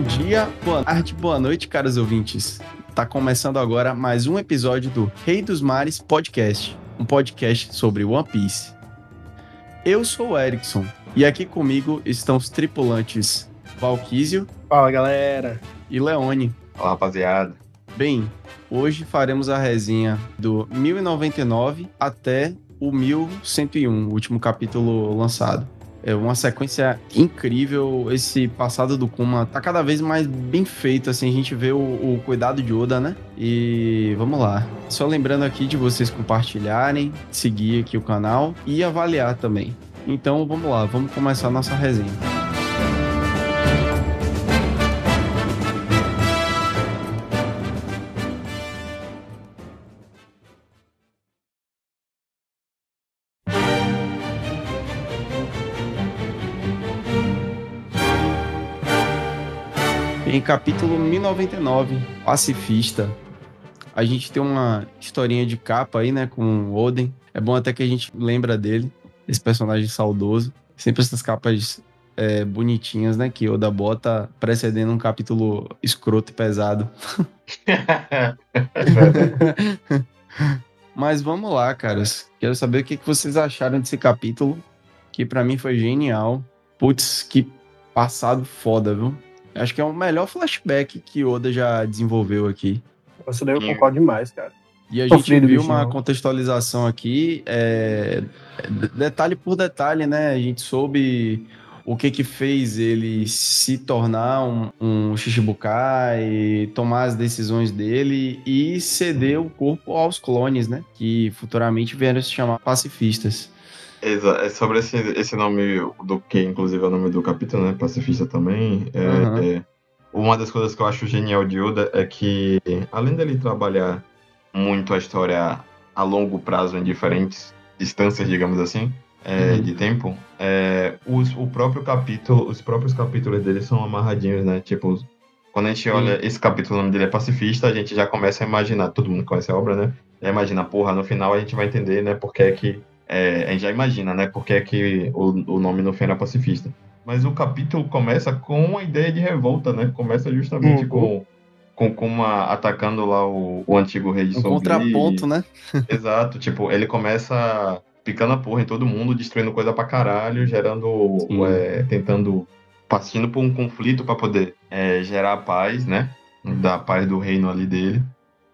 Bom dia, boa tarde, boa noite, caros ouvintes. Tá começando agora mais um episódio do Rei dos Mares Podcast, um podcast sobre One Piece. Eu sou o Erickson e aqui comigo estão os tripulantes Valquísio Fala galera! e Leone. Fala, rapaziada. Bem, hoje faremos a resenha do 1099 até o 1101, o último capítulo lançado. É uma sequência incrível. Esse passado do Kuma tá cada vez mais bem feito. Assim, a gente vê o, o cuidado de Oda, né? E vamos lá. Só lembrando aqui de vocês compartilharem, seguir aqui o canal e avaliar também. Então vamos lá, vamos começar a nossa resenha. Capítulo 1099, Pacifista, a gente tem uma historinha de capa aí, né, com o Oden. É bom até que a gente lembra dele, esse personagem saudoso. Sempre essas capas é, bonitinhas, né, que Oda bota precedendo um capítulo escroto e pesado. Mas vamos lá, caras. Quero saber o que que vocês acharam desse capítulo, que pra mim foi genial. Putz, que passado foda, viu? Acho que é o melhor flashback que Oda já desenvolveu aqui. Isso daí eu Sim. concordo demais, cara. E a gente Sofrido, viu uma contextualização aqui, é, de- detalhe por detalhe, né? A gente soube o que que fez ele se tornar um, um Shichibukai, tomar as decisões dele e ceder o corpo aos clones, né? Que futuramente vieram se chamar pacifistas. Exa é sobre esse, esse nome, do que inclusive é o nome do capítulo, né? Pacifista também. É, Uhum. é, uma das coisas que eu acho genial de Oda é que, além dele trabalhar muito a história a longo prazo em diferentes distâncias, digamos assim, é, Uhum. de tempo, é, os, o próprio capítulo, os próprios capítulos dele são amarradinhos, né? Tipo, quando a gente olha esse capítulo, o nome dele é Pacifista, a gente já começa a imaginar, todo mundo conhece a obra, né? Já imagina, porra, no final a gente vai entender, né, porque é que. É, a gente já imagina, né, porque é que o, o nome no fim era pacifista. Mas o capítulo começa com uma ideia de revolta, né? Começa justamente Uhum. com, com Kuma atacando lá o, o antigo rei de Um Soul contraponto, né? Exato, tipo, ele começa picando a porra em todo mundo, destruindo coisa pra caralho, gerando. É, tentando. partindo por um conflito pra poder é, gerar a paz, né? Da paz do reino ali dele.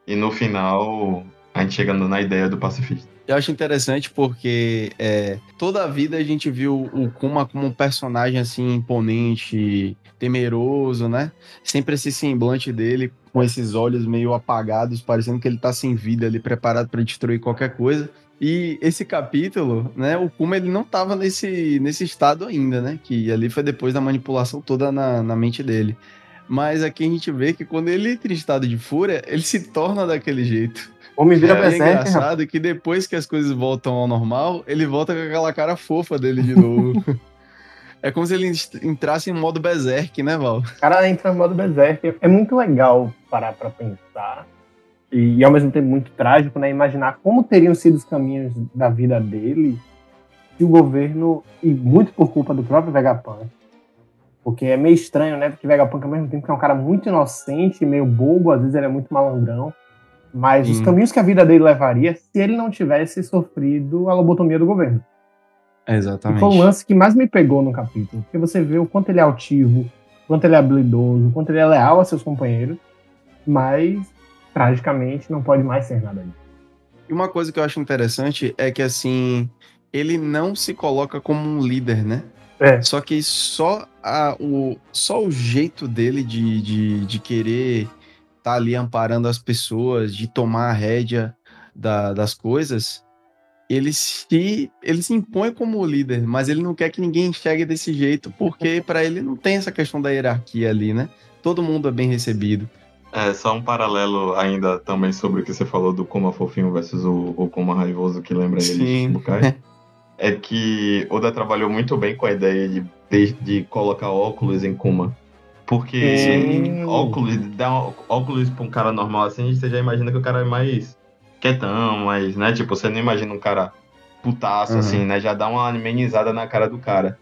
E no final, a gente chegando na ideia do pacifista. Eu acho interessante porque é, toda a vida a gente viu o Kuma como um personagem assim imponente, temeroso, né? Sempre esse semblante dele com esses olhos meio apagados, parecendo que ele tá sem vida ali, preparado para destruir qualquer coisa. E esse capítulo, né, o Kuma ele não tava nesse, nesse estado ainda, né? Que ali foi depois da manipulação toda na, na mente dele. Mas aqui a gente vê que quando ele entra em estado de fúria, ele se torna daquele jeito. Homem vira É, É berserker, rapaz. engraçado que depois que as coisas voltam ao normal, ele volta com aquela cara fofa dele de novo. é como se ele entrasse em modo berserk, né, Val? O cara entra no modo berserker. É muito legal parar pra pensar. E, e ao mesmo tempo muito trágico, né? Imaginar como teriam sido os caminhos da vida dele se o governo, e muito por culpa do próprio Vegapunk, porque é meio estranho, né? Porque Vegapunk, ao mesmo tempo que é um cara muito inocente, meio bobo, às vezes ele é muito malandrão. Mas os Sim. caminhos que a vida dele levaria se ele não tivesse sofrido a lobotomia do governo. E Exatamente. foi o lance que mais me pegou no capítulo. Porque você vê o quanto ele é altivo, o quanto ele é habilidoso, o quanto ele é leal a seus companheiros, mas tragicamente não pode mais ser nada disso. E uma coisa que eu acho interessante é que, assim, ele não se coloca como um líder, né? É. Só que só, a, o, só o jeito dele de, de, de querer estar ali amparando as pessoas, de tomar a rédea da- das coisas, ele se, ele se impõe como líder, mas ele não quer que ninguém enxergue desse jeito, porque para ele não tem essa questão da hierarquia ali, né? Todo mundo é bem recebido. É, só um paralelo ainda também sobre o que você falou do Kuma fofinho versus o, o Kuma raivoso que lembra ele de Sim. Shichibukai. é que Oda trabalhou muito bem com a ideia de, de, de colocar óculos em Kuma. Porque Sim. óculos, dá um- óculos pra um cara normal assim, você já imagina que o cara é mais quietão, mas, né? Tipo, você não imagina um cara putaço, Uhum. assim, né? Já dá uma amenizada na cara do cara.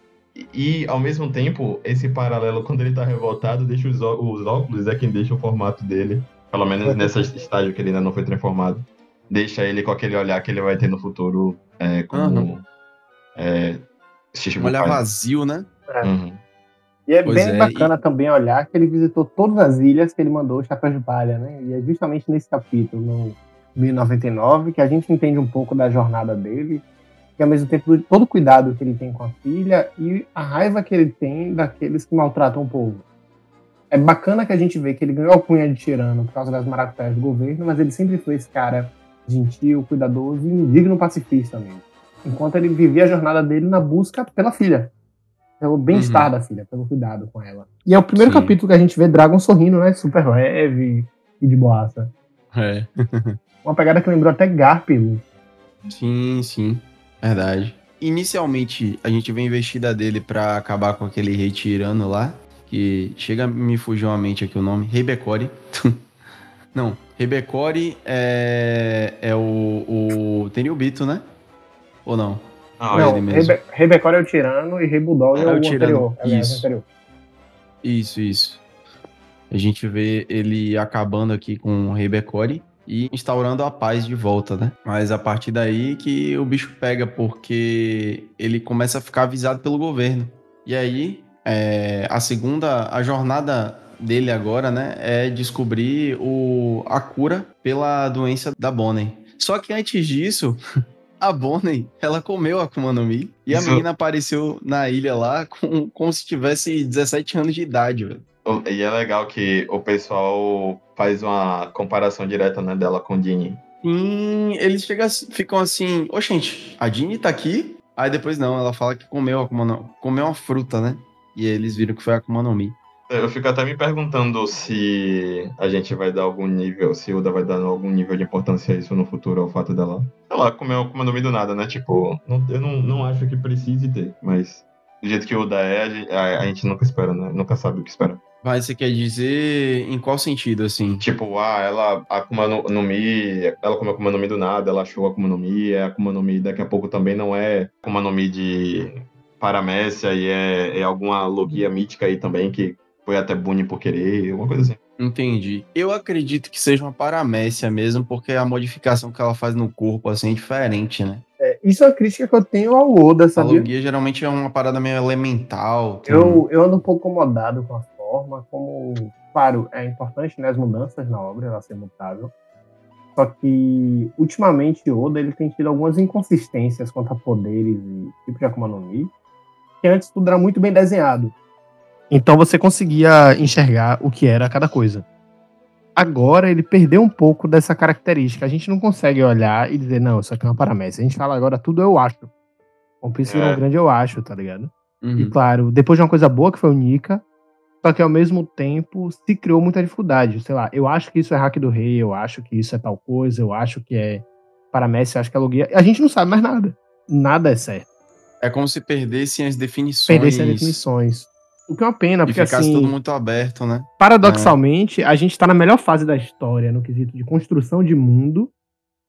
E, ao mesmo tempo, esse paralelo, quando ele tá revoltado, deixa os, os óculos, é quem deixa o formato dele. Pelo menos nesse estágio que ele ainda não foi transformado. Deixa ele com aquele olhar que ele vai ter no futuro, é, como. Uhum. É, um olhar vazio, né? É. Uhum. E é pois bem é, bacana e... também olhar que ele visitou todas as ilhas que ele mandou o Chapéu de Palha, né? E é justamente nesse capítulo, no 1099, que a gente entende um pouco da jornada dele, e ao mesmo tempo todo o cuidado que ele tem com a filha e a raiva que ele tem daqueles que maltratam o povo. É bacana que a gente vê que ele ganhou a cunha de tirano por causa das maracutaias do governo, mas ele sempre foi esse cara gentil, cuidadoso e indigno pacifista mesmo. Enquanto ele vivia a jornada dele na busca pela filha pelo bem-estar uhum. da filha, pelo cuidado com ela. E é o primeiro Sim. capítulo que a gente vê Dragon sorrindo, né? Super leve e de boaça. É. Uma pegada que lembrou até Garfield. Sim, sim. Verdade. Inicialmente, a gente vê a investida dele para acabar com aquele rei tirano lá, que chega a me fugir uma mente aqui o nome, Rebecore. Não, Rebecore é, é o, o Tenryubito, né? Ou não? Ah, não, Rebe Rebecor é o tirano e Rebudol é, é, o, o anterior. É isso. Anterior. Isso, isso. A gente vê ele acabando aqui com o Rebecore e instaurando a paz de volta, né? Mas a partir daí que o bicho pega, porque ele começa a ficar avisado pelo governo. E aí, é, a segunda, a jornada dele agora, né, é descobrir o, a cura pela doença da Bonnie. Só que antes disso, a Bonnie, ela comeu a Akuma no Mi. E a Isso... menina apareceu na ilha lá com, como se tivesse 17 anos de idade, velho. E é legal que o pessoal faz uma comparação direta, né, dela com Dini. Sim, eles chegam, ficam assim, ô gente, a Dini tá aqui? Aí depois não, ela fala que comeu a Akuma no, comeu uma fruta, né? E eles viram que foi a Akuma no Mi. Eu fico até me perguntando se a gente vai dar algum nível, se o Uda vai dar algum nível de importância a isso no futuro, ao fato dela, sei lá, como eu, como eu não me do nada, né? Tipo, não, eu não, não acho que precise ter, mas do jeito que o Uda é, a gente, a, gente nunca espera, né? Nunca sabe o que espera. Mas você quer dizer em qual sentido, assim? Tipo, ah, ela, a Akuma no, no Mi, ela comeu Akuma no Mi do nada, ela achou a Akuma no Mi, é a Akuma no Mi daqui a pouco também não é Akuma no Mi de paramécia e é, é alguma logia mítica aí também que foi até bullying por querer, alguma coisa assim. Entendi. Eu acredito que seja uma paramécia mesmo, porque a modificação que ela faz no corpo assim é diferente, né? É, isso é a crítica que eu tenho ao Oda, sabia? A logia geralmente é uma parada meio elemental. Tem... Eu, eu ando um pouco incomodado com a forma, como, claro, é importante né, as mudanças na obra, ela ser mutável. Só que, ultimamente, Oda ele tem tido algumas inconsistências quanto a poderes e tipo de Akuma no Mi, que antes tudo era muito bem desenhado. Então você conseguia enxergar o que era cada coisa. Agora ele perdeu um pouco dessa característica. A gente não consegue olhar e dizer, não, isso aqui é uma paramécia. A gente fala agora tudo eu acho. One Piece é. um grande eu acho, tá ligado? Uhum. E claro, depois de uma coisa boa que foi o Nika, só que ao mesmo tempo se criou muita dificuldade. Sei lá, eu acho que isso é hack do rei, eu acho que isso é tal coisa, eu acho que é paramécia, eu acho que é logia. A gente não sabe mais nada. Nada é certo. É como se perdessem as definições. Perdessem as definições. O que é uma pena, porque e ficasse assim. tudo muito aberto, né? Paradoxalmente, é. a gente tá na melhor fase da história no quesito de construção de mundo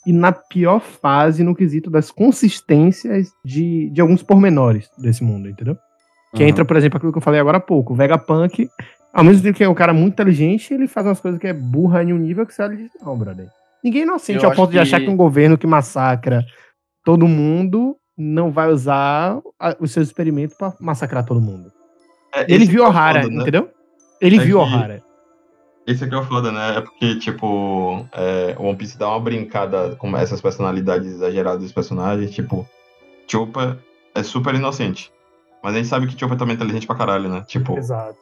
e na pior fase no quesito das consistências de, de alguns pormenores desse mundo, entendeu? Que uhum. entra, por exemplo, aquilo que eu falei agora há pouco. O Vegapunk, ao mesmo tempo que é um cara muito inteligente, ele faz umas coisas que é burra em um nível que você diz, não, brother. Ninguém é inocente eu ao ponto que... de achar que um governo que massacra todo mundo não vai usar os seus experimentos para massacrar todo mundo. É, ele viu Ohara, é né? entendeu? Ele é viu Ohara. Esse aqui é o foda, né? É porque, tipo, é, o One Piece dá uma brincada com essas personalidades exageradas dos personagens. Tipo, Chopper é super inocente. Mas a gente sabe que Chopper também é inteligente pra caralho, né? Tipo. Exato.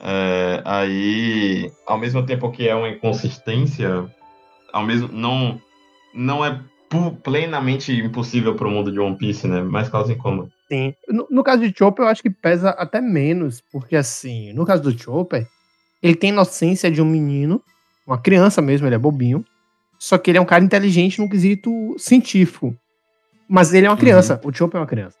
É, aí, ao mesmo tempo que é uma inconsistência, ao mesmo não não é plenamente impossível pro mundo de One Piece, né? Mas causa incômodo. Sim. No, no, caso de Chopper, eu acho que pesa até menos, porque assim, no caso do Chopper, ele tem inocência de um menino, uma criança mesmo, ele é bobinho, só que ele é um cara inteligente no quesito científico. Mas ele é uma criança, uhum. o Chopper é uma criança.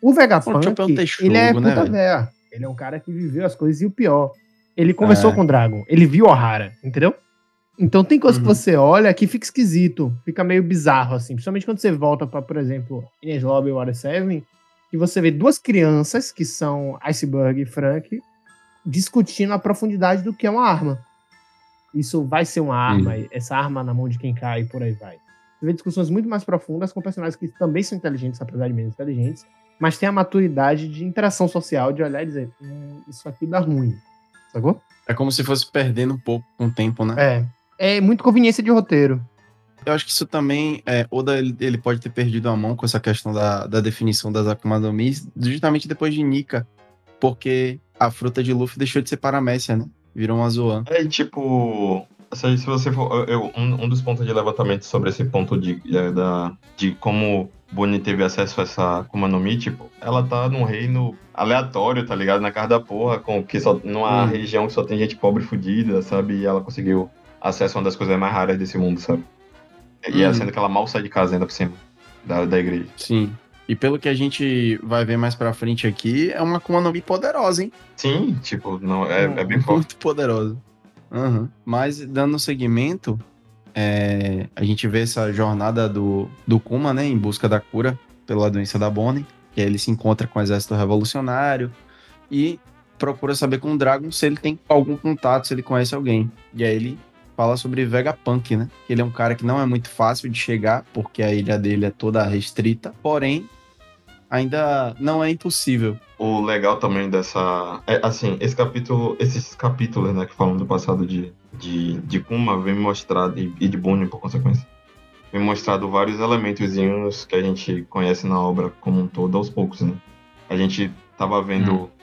O Vegapunk, o é um texugo, ele é né, puta véia. Ele é um cara que viveu as coisas e o pior. Ele conversou é. com o Dragon, ele viu Ohara, entendeu? Então tem coisa uhum. que você olha que fica esquisito, fica meio bizarro, assim. Principalmente quando você volta pra, por exemplo, Ines Lobby Water 7, que você vê duas crianças, que são Iceberg e Frank, discutindo a profundidade do que é uma arma. Isso vai ser uma arma, hum. essa arma na mão de quem cai e por aí vai. Você vê discussões muito mais profundas com personagens que também são inteligentes, apesar de menos inteligentes, mas tem a maturidade de interação social, de olhar e dizer, hum, isso aqui dá ruim. Sacou? É como se fosse perdendo um pouco com o tempo, né? É. É muito conveniência de roteiro. Eu acho que isso também, é, Oda ele pode ter perdido a mão com essa questão da, da definição das Akuma no Mi, justamente depois de Nika, porque a fruta de Luffy deixou de ser paramécia, né? Virou uma Zoan. É, tipo, se, se você for. Eu, um, um, dos pontos de levantamento sobre esse ponto de, de, é, da, de como Bonnie teve acesso a essa Akuma no Mi, tipo, ela tá num reino aleatório, tá ligado? Na casa da porra, com, que só, numa hum. região que só tem gente pobre fodida, sabe? E ela conseguiu acesso a uma das coisas mais raras desse mundo, sabe? E hum. sendo que ela mal sai de casa ainda por cima da, da igreja. Sim. E pelo que a gente vai ver mais pra frente aqui, é uma Akuma no Mi poderosa, hein? Sim, tipo, não, é, é bem forte. Muito poderosa. Uhum. Mas, dando seguimento, é, a gente vê essa jornada do, do Kuma, né, em busca da cura pela doença da Bonnie, que ele se encontra com o exército revolucionário e procura saber com o Dragon se ele tem algum contato, se ele conhece alguém. E aí ele fala sobre Vegapunk, né? Ele é um cara que não é muito fácil de chegar, porque a ilha dele é toda restrita, porém ainda não é impossível. O legal também dessa. É, assim, esse capítulo, esses capítulos, né, que falam do passado de, de, de Kuma, vem mostrado, e, e de Bonnie por consequência, vem mostrado vários elementos que a gente conhece na obra como um todo, aos poucos, né? A gente tava vendo hum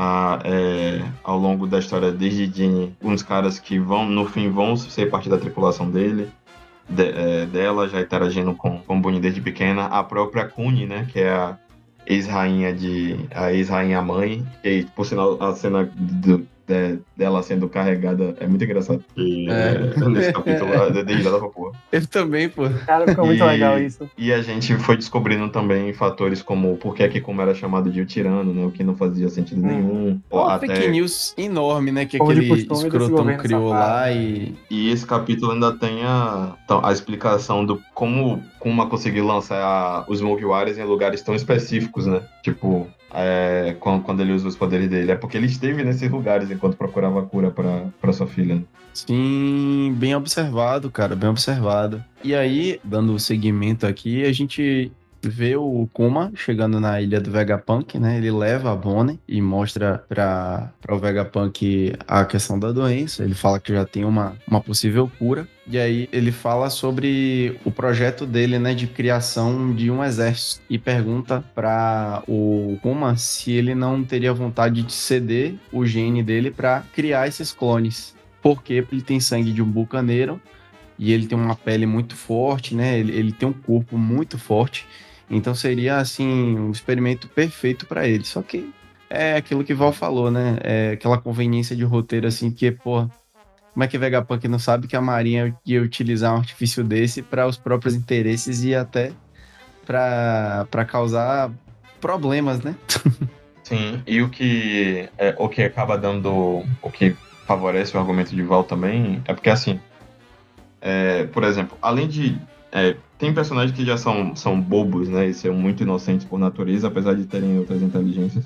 a, é, ao longo da história desde Jean, uns caras que vão, no fim, vão ser parte da tripulação dele, de, é, dela, já interagindo com, com Bonnie desde pequena, a própria Kuni, né, que é a ex-rainha de a ex-rainha mãe, e por sinal a cena do, de, dela sendo carregada é muito engraçado. E, é. Nesse capítulo é dedilhada pra porra. Eu também, pô. Cara, ficou muito legal isso. E a gente foi descobrindo também fatores como por que que como era chamado de o tirano, né? O que não fazia sentido hum. nenhum. Pô, até... fake news enorme, né? Que aquele escrotão criou lá e... E esse capítulo ainda tem a, então, a explicação do como Kuma conseguiu lançar os Mugiwaras em lugares tão específicos, né? Tipo, é, quando, quando, ele usa os poderes dele. É porque ele esteve nesses lugares enquanto procurava cura para sua filha. Sim, bem observado, cara, bem observado. E aí, dando seguimento aqui, a gente vê o Kuma chegando na ilha do Vegapunk, né? Ele leva a Bonnie e mostra para o Vegapunk a questão da doença. Ele fala que já tem uma, uma possível cura. E aí ele fala sobre o projeto dele, né, de criação de um exército e pergunta para o Kuma se ele não teria vontade de ceder o gene dele para criar esses clones. Porque ele tem sangue de um bucaneiro e ele tem uma pele muito forte, né? Ele, ele tem um corpo muito forte então seria assim um experimento perfeito para ele. Só que é aquilo que Val falou, né? É aquela conveniência de roteiro assim que, pô, como é que Vegapunk não sabe que a Marinha ia utilizar um artifício desse para os próprios interesses e até para causar problemas, né? Sim, e o que é, o que acaba dando o que favorece o argumento de Val também é porque assim, é, por exemplo, além de é, tem personagens que já são, são bobos, né? E são muito inocentes por natureza, apesar de terem outras inteligências.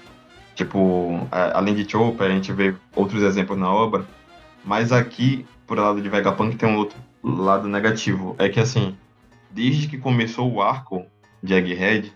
Tipo, além de Chopper, a gente vê outros exemplos na obra. Mas aqui, por lado de Vegapunk, tem um outro lado negativo. É que, assim, desde que começou o arco de Egghead,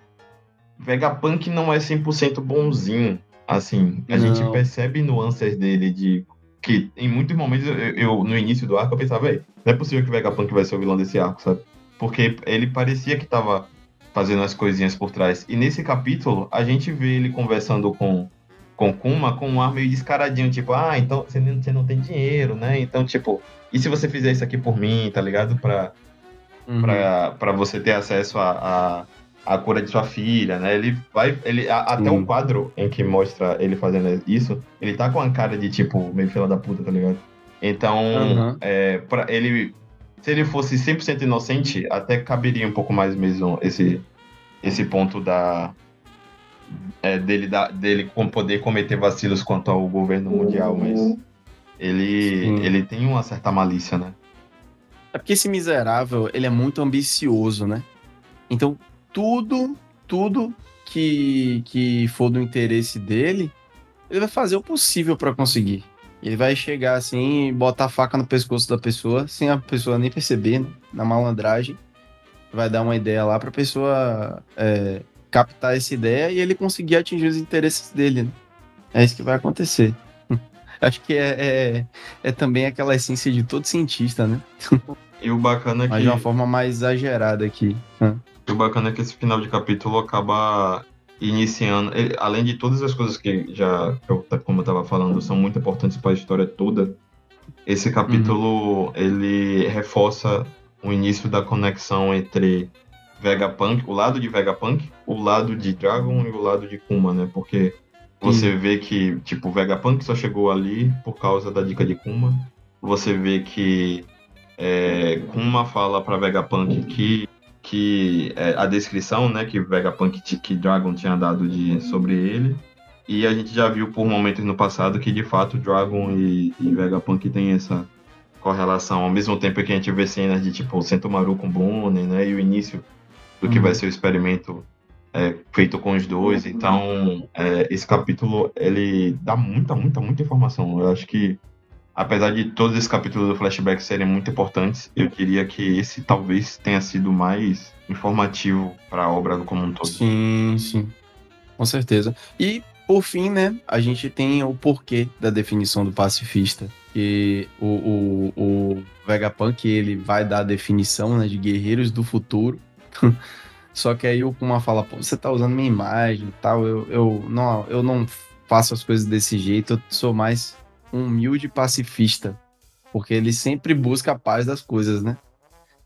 Vegapunk não é 100% bonzinho. Assim, a não. gente percebe nuances dele de que em muitos momentos eu, eu no início do arco eu pensava, não é possível que Vegapunk vai ser o vilão desse arco, sabe? Porque ele parecia que estava fazendo as coisinhas por trás. E nesse capítulo, a gente vê ele conversando com com Kuma com um ar meio descaradinho, tipo, ah, então você não, você não tem dinheiro, né? Então, tipo, e se você fizer isso aqui por mim, tá ligado? Pra, uhum. pra, pra você ter acesso a, a, a, cura de sua filha, né? Ele vai. Ele, a, até o quadro em que mostra ele fazendo isso, ele tá com a cara de, tipo, meio fila da puta, tá ligado? Então, uhum. é, pra, ele se ele fosse 100% inocente, até caberia um pouco mais mesmo esse, esse ponto da é, dele, da, dele poder cometer vacilos quanto ao governo mundial, mas ele, ele tem uma certa malícia, né? É porque esse miserável, ele é muito ambicioso, né? Então, tudo, tudo que, que for do interesse dele, ele vai fazer o possível para conseguir. Ele vai chegar assim e botar a faca no pescoço da pessoa, sem a pessoa nem perceber, né? na malandragem. Vai dar uma ideia lá pra pessoa é, captar essa ideia e ele conseguir atingir os interesses dele. Né? É isso que vai acontecer. Acho que é, é, é, também aquela essência de todo cientista, né? E o bacana é que. Mas de uma forma mais exagerada aqui. E o bacana é que esse final de capítulo acaba iniciando. Ele, além de todas as coisas que já, como eu estava falando, são muito importantes para a história toda. Esse capítulo uhum. ele reforça o início da conexão entre Vegapunk, o lado de Vegapunk, o lado de Dragon e o lado de Kuma, né? Porque você Sim. vê que, tipo, Vegapunk só chegou ali por causa da dica de Kuma. Você vê que é, Kuma fala para Vegapunk que que é, a descrição, né, que Vegapunk que Dragon tinha dado de sobre ele. E a gente já viu por momentos no passado que de fato Dragon e, e Vegapunk têm essa correlação, ao mesmo tempo que a gente vê cenas de tipo Sentomaru com Bonnie, né, e o início do que uhum. vai ser o experimento é, feito com os dois. Então, é, esse capítulo ele dá muita, muita, muita informação. Eu acho que apesar de todos esses capítulos do flashback serem muito importantes, eu diria que esse talvez tenha sido mais informativo para a obra como um todo. Sim, sim. Com certeza. E, por fim, né, a gente tem o porquê da definição do pacifista. Que o, o, o Vegapunk, ele vai dar a definição né, de guerreiros do futuro. Só que aí o Kuma fala, pô, você tá usando minha imagem e tal, eu, eu, não, eu não faço as coisas desse jeito, eu sou mais humilde pacifista, porque ele sempre busca a paz das coisas, né?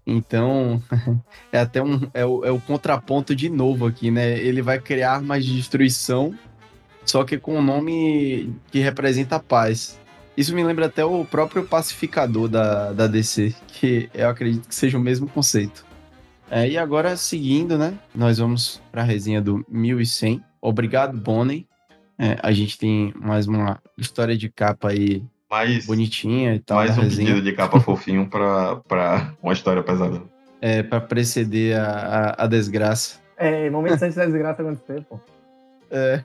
Então, é até um é o, é o contraponto de novo aqui, né? Ele vai criar armas de destruição, só que com um nome que representa a paz. Isso me lembra até o próprio pacificador da, da DC, que eu acredito que seja o mesmo conceito. É, e agora, seguindo, né? Nós vamos para a resenha do 1100. Obrigado, Bonnie. É, a gente tem mais uma história de capa aí mais, bonitinha e tal. Mais um resenha. pedido de capa fofinho para uma história pesada. É, para preceder a, a, a, desgraça. É, momentos antes da desgraça acontecer, pô. É.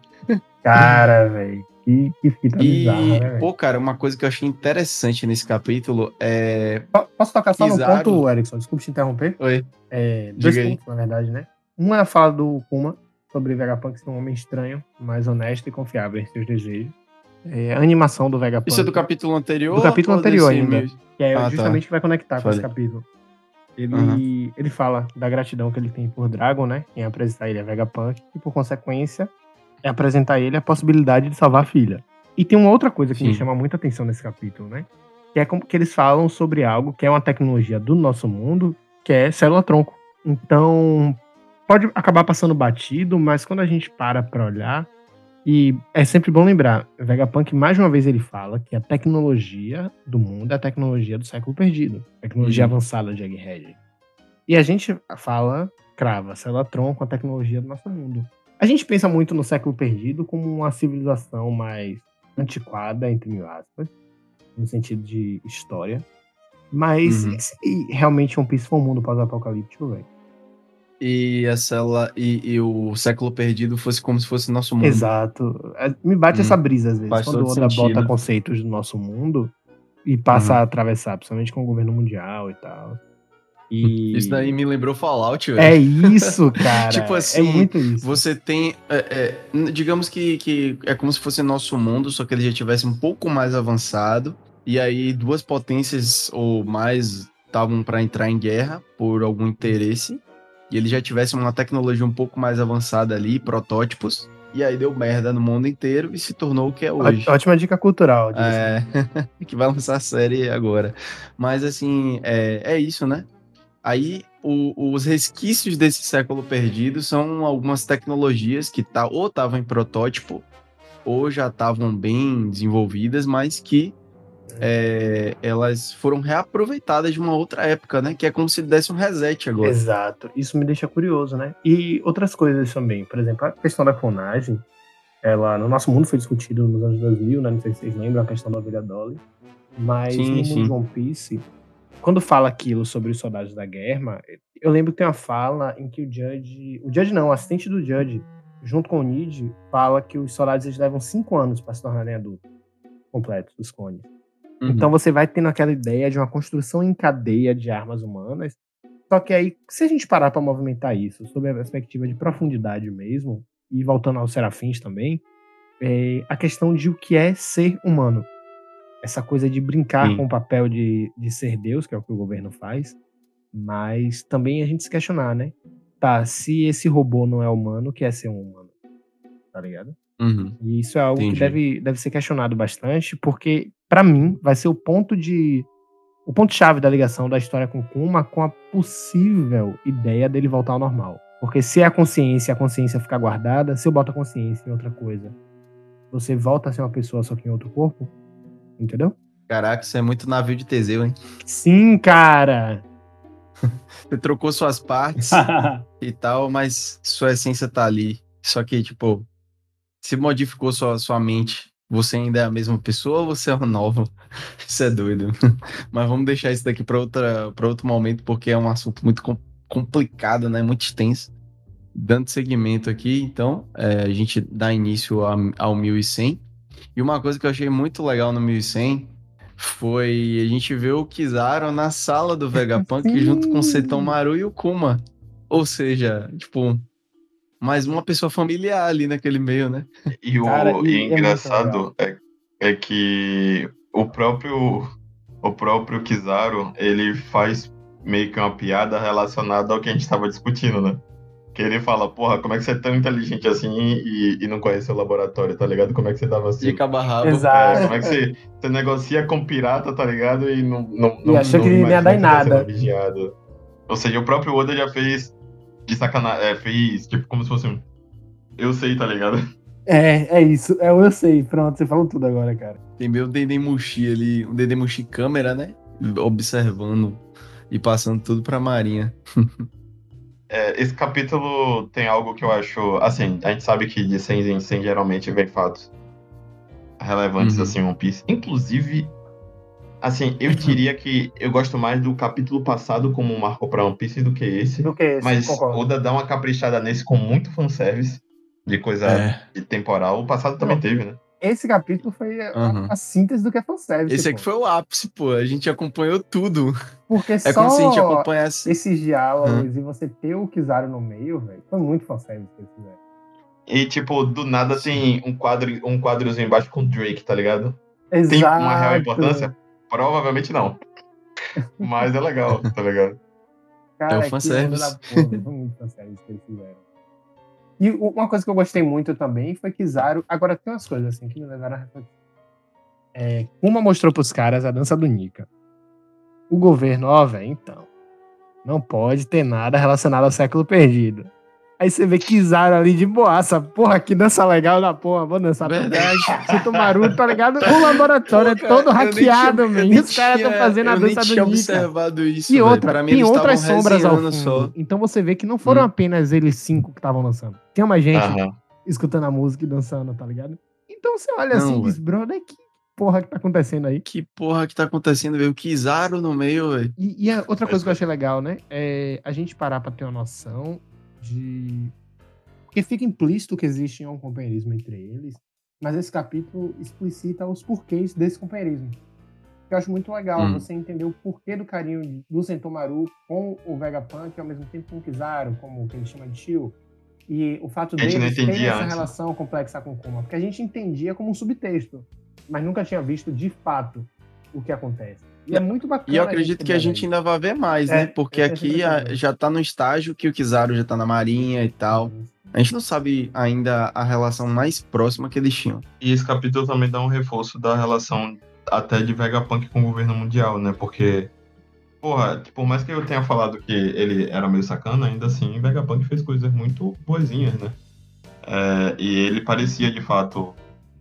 Cara, velho. Que, que fita e, bizarra, né, Pô, cara, uma coisa que eu achei interessante nesse capítulo é. Posso tocar só Kizaru... no ponto, Erickson? Desculpe te interromper. Oi. É, dois Diga pontos, aí. na verdade, né? Um é a fala do Kuma, sobre Vegapunk ser um homem estranho, mais honesto e confiável em seus desejos. É, a animação do Vegapunk. Isso é do capítulo anterior? Do capítulo anterior ainda. Mesmo? Que é ah, tá. justamente tá. que vai conectar com esse capítulo. Ele, uhum. ele fala da gratidão que ele tem por Dragon, né? Em apresentar ele a Vegapunk, e por consequência, é apresentar ele a possibilidade de salvar a filha. E tem uma outra coisa que Sim. me chama muita atenção nesse capítulo, né? Que é como que eles falam sobre algo que é uma tecnologia do nosso mundo, que é célula-tronco. Então, pode acabar passando batido, mas quando a gente para para olhar, e é sempre bom lembrar, Vegapunk mais uma vez ele fala que a tecnologia do mundo é a tecnologia do século perdido, tecnologia uhum. avançada de Egghead. E a gente fala, crava, Celatron com a tecnologia do nosso mundo. A gente pensa muito no século perdido como uma civilização mais antiquada, entre mil aspas, no sentido de história. Mas uhum. se realmente One Piece for um mundo pós-apocalíptico, velho? E a célula e, e, o século perdido fosse como se fosse nosso mundo. Exato. É, me bate hum, essa brisa às vezes, quando o Oda bota conceitos do nosso mundo e passa uhum. a atravessar, principalmente com o governo mundial e tal. E... Isso daí me lembrou Fallout, velho. É isso, cara. tipo é assim, é muito isso. você tem. É, é, digamos que, que é como se fosse nosso mundo, só que ele já tivesse um pouco mais avançado. E aí duas potências ou mais estavam para entrar em guerra por algum interesse e ele já tivesse uma tecnologia um pouco mais avançada ali, protótipos, e aí deu merda no mundo inteiro e se tornou o que é hoje. Ótima dica cultural. É, que vai lançar a série agora. Mas assim, é, é isso, né? Aí o, os resquícios desse século perdido são algumas tecnologias que tá, ou estavam em protótipo, ou já estavam bem desenvolvidas, mas que é, elas foram reaproveitadas de uma outra época, né? Que é como se desse um reset agora. Exato. Isso me deixa curioso, né? E outras coisas também. Por exemplo, a questão da clonagem, ela no nosso mundo foi discutido nos anos 2000, né? Não sei se vocês lembram a questão da ovelha Dolly. Mas sim, no mundo de One Piece, quando fala aquilo sobre os soldados da guerra, eu lembro que tem uma fala em que o Judge. O Judge não, o assistente do Judge junto com o Nid, fala que os soldados eles levam cinco anos para se tornarem adultos completos, os clones. Uhum. Então você vai tendo aquela ideia de uma construção em cadeia de armas humanas. Só que aí, se a gente parar para movimentar isso, sob a perspectiva de profundidade mesmo, e voltando aos serafins também, é a questão de o que é ser humano. Essa coisa de brincar Sim. com o papel de, de ser Deus, que é o que o governo faz, mas também a gente se questionar, né? Tá, se esse robô não é humano, o que é ser um humano? Tá ligado? Uhum. E isso é algo Entendi. que deve, deve ser questionado bastante, porque, pra mim, vai ser o ponto de. O ponto-chave da ligação da história com Kuma com a possível ideia dele voltar ao normal. Porque se é a consciência, a consciência ficar guardada, se eu boto a consciência em outra coisa, você volta a ser uma pessoa só que em outro corpo? Entendeu? Caraca, isso é muito navio de Teseu, hein? Sim, cara! Você trocou suas partes e tal, mas sua essência tá ali. Só que, tipo, se modificou sua, sua mente, você ainda é a mesma pessoa ou você é uma nova? Isso é doido. Mas vamos deixar isso daqui para outro momento, porque é um assunto muito com- complicado, né? Muito extenso. Dando seguimento aqui, então, é, a gente dá início a- ao 1100. E uma coisa que eu achei muito legal no 1100 foi a gente ver o Kizaru na sala do Vegapunk Sim. junto com o Setomaru e o Kuma. Ou seja, tipo, mais uma pessoa familiar ali naquele meio, né? E o Cara, e e é engraçado é, é que o próprio o próprio Kizaru, ele faz meio que uma piada relacionada ao que a gente estava discutindo, né? Que ele fala, porra, como é que você é tão inteligente assim e, e não conhece o laboratório, tá ligado? Como é que você tava assim? E Cabarrabo. Exato. É, como é que você, você negocia com pirata, tá ligado? E não, não, E não, achou não que não ia dar em tá nada. Ou seja, o próprio Oda já fez de sacanagem, é, fez tipo como se fosse um. Eu sei, tá ligado? É, é isso. É, eu sei. Pronto, você falou tudo agora, cara. Tem meio Dendemushi ali, um Dendemushi câmera, né? Observando e passando tudo pra Marinha. É, esse capítulo tem algo que eu acho. Assim, a gente sabe que de 100 em 100 geralmente vem fatos relevantes Uhum. assim em One Piece. Inclusive, assim, eu diria que eu gosto mais do capítulo passado como marcou pra One Piece do que esse. Do que esse, Mas concordo. Oda dá uma caprichada nesse com muito fanservice de coisa É. de temporal. O passado também Não. teve, né? Esse capítulo foi a, Uhum. a síntese do que é fanservice. Esse aqui pô. foi o ápice, pô. A gente acompanhou tudo. Porque É só como se a gente acompanhasse. esses diálogos e você ter o Kizaru no meio, velho, foi muito fanservice que eles fizeram. E, tipo, do nada tem um, quadro, um quadrozinho embaixo com o Drake, tá ligado? Exato. Tem uma real importância? Provavelmente não. Mas é legal, tá ligado? Cara, É o fanservice. fizeram. E uma coisa que eu gostei muito também foi que Zaro. Agora tem umas coisas assim que me levaram a refletir. É, uma mostrou pros caras a dança do Nika. O governo, ó, velho, então. Não pode ter nada relacionado ao século perdido. Aí você vê Kizaru ali de boaça. Porra, que dança legal da porra. Vou dançar. Verdade. Chitomaru, tá ligado? O laboratório Pô, é todo cara, eu nem hackeado, tinha- man. E os caras estão tinha- fazendo a dança tinha do Nika. observado isso. E outra, pra mim, tem outras sombras ao fundo. só. Então você vê que não foram Hum. apenas eles cinco que estavam dançando. Tinha mais gente Aham. escutando a música e dançando, tá ligado? Então você olha Não, assim e diz, brother, que porra que tá acontecendo aí? Que porra que tá acontecendo, velho? O Kizaru no meio, velho. E, e a outra coisa que eu achei legal, né? É a gente parar pra ter uma noção de. Porque fica implícito que existe um companheirismo entre eles, mas esse capítulo explicita os porquês desse companheirismo. Eu acho muito legal Hum. você entender o porquê do carinho do Sentomaru com o Vegapunk e ao mesmo tempo com o Kizaru, como o que ele chama de tio. E o fato terem entendia essa antes. relação complexa com o Kuma. Porque a gente entendia como um subtexto, mas nunca tinha visto de fato o que acontece. E é muito bacana. E eu acredito que a ver gente ainda vai ver mais, É, né? Porque aqui a- já tá no estágio que o Kizaru já tá na marinha e tal. A gente não sabe ainda a relação mais próxima que eles tinham. E esse capítulo também dá um reforço da relação até de Vegapunk com o governo mundial, né? Porque, porra, tipo, por mais que eu tenha falado que ele era meio sacana, ainda assim, Vegapunk fez coisas muito boazinhas, né? É, e ele parecia, de fato,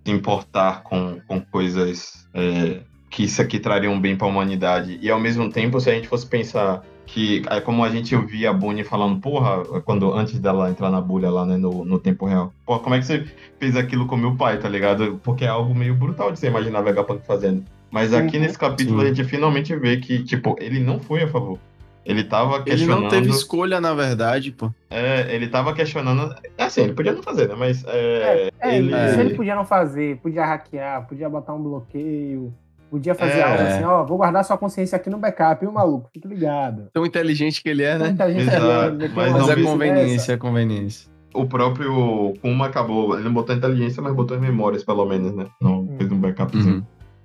se importar com, com coisas é, que isso aqui trariam bem pra humanidade. E, ao mesmo tempo, se a gente fosse pensar que, é como a gente ouvia a Bonnie falando, porra, quando, antes dela entrar na bolha lá, né, no, no tempo real. Porra, como é que você fez aquilo com meu pai, tá ligado? Porque é algo meio brutal de você imaginar Vegapunk fazendo. Mas aqui Uhum. nesse capítulo Sim. a gente finalmente vê que, tipo, ele não foi a favor. Ele tava Ele questionando. não teve escolha, na verdade, pô. É, ele tava questionando. Assim, ele podia não fazer, né? Mas. É, É, é, ele. se ele podia não fazer, podia hackear, podia botar um bloqueio, podia fazer É. algo assim, ó, vou guardar sua consciência aqui no backup, viu, maluco? Fique ligado. Tão inteligente que ele é, né? Gente Exato, mas é conveniência, é conveniência. O próprio Kuma acabou. Ele não botou inteligência, mas botou as memórias, pelo menos, né? Não Hum. fez um backupzinho. Uhum.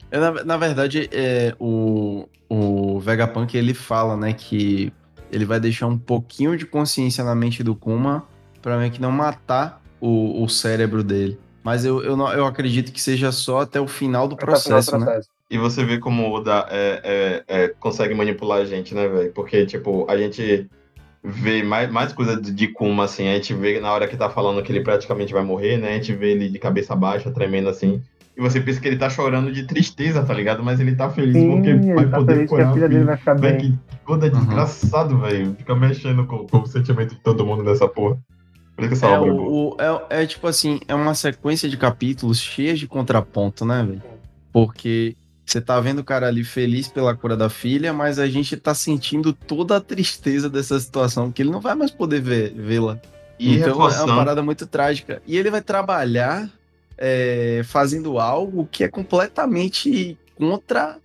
É, Na, na verdade, é, o, o Vegapunk ele fala, né, que ele vai deixar um pouquinho de consciência na mente do Kuma pra meio que não matar o, o cérebro dele. Mas eu, eu, não- eu acredito que seja só até o final do processo, né? E você vê como o Oda é, é, é, consegue manipular a gente, né, velho? Porque, tipo, a gente vê mais, mais coisa de, de Kuma, assim. A gente vê na hora que tá falando que ele praticamente vai morrer, né? A gente vê ele de cabeça baixa, tremendo assim. E você pensa que ele tá chorando de tristeza, tá ligado? Mas ele tá feliz Sim, porque vai ele tá poder feliz que curar a o filha dele vai ficar bem. que Oda é Uhum. desgraçado, velho. Fica mexendo com, com o sentimento de todo mundo nessa porra. Por isso que essa É, obra é boa. o, o- é, é tipo assim, é uma sequência de capítulos cheias de contraponto, né, velho? Porque você tá vendo o cara ali feliz pela cura da filha, mas a gente tá sentindo toda a tristeza dessa situação, que ele não vai mais poder vê-la. Então é uma parada muito trágica. E ele vai trabalhar é, fazendo algo que é completamente contra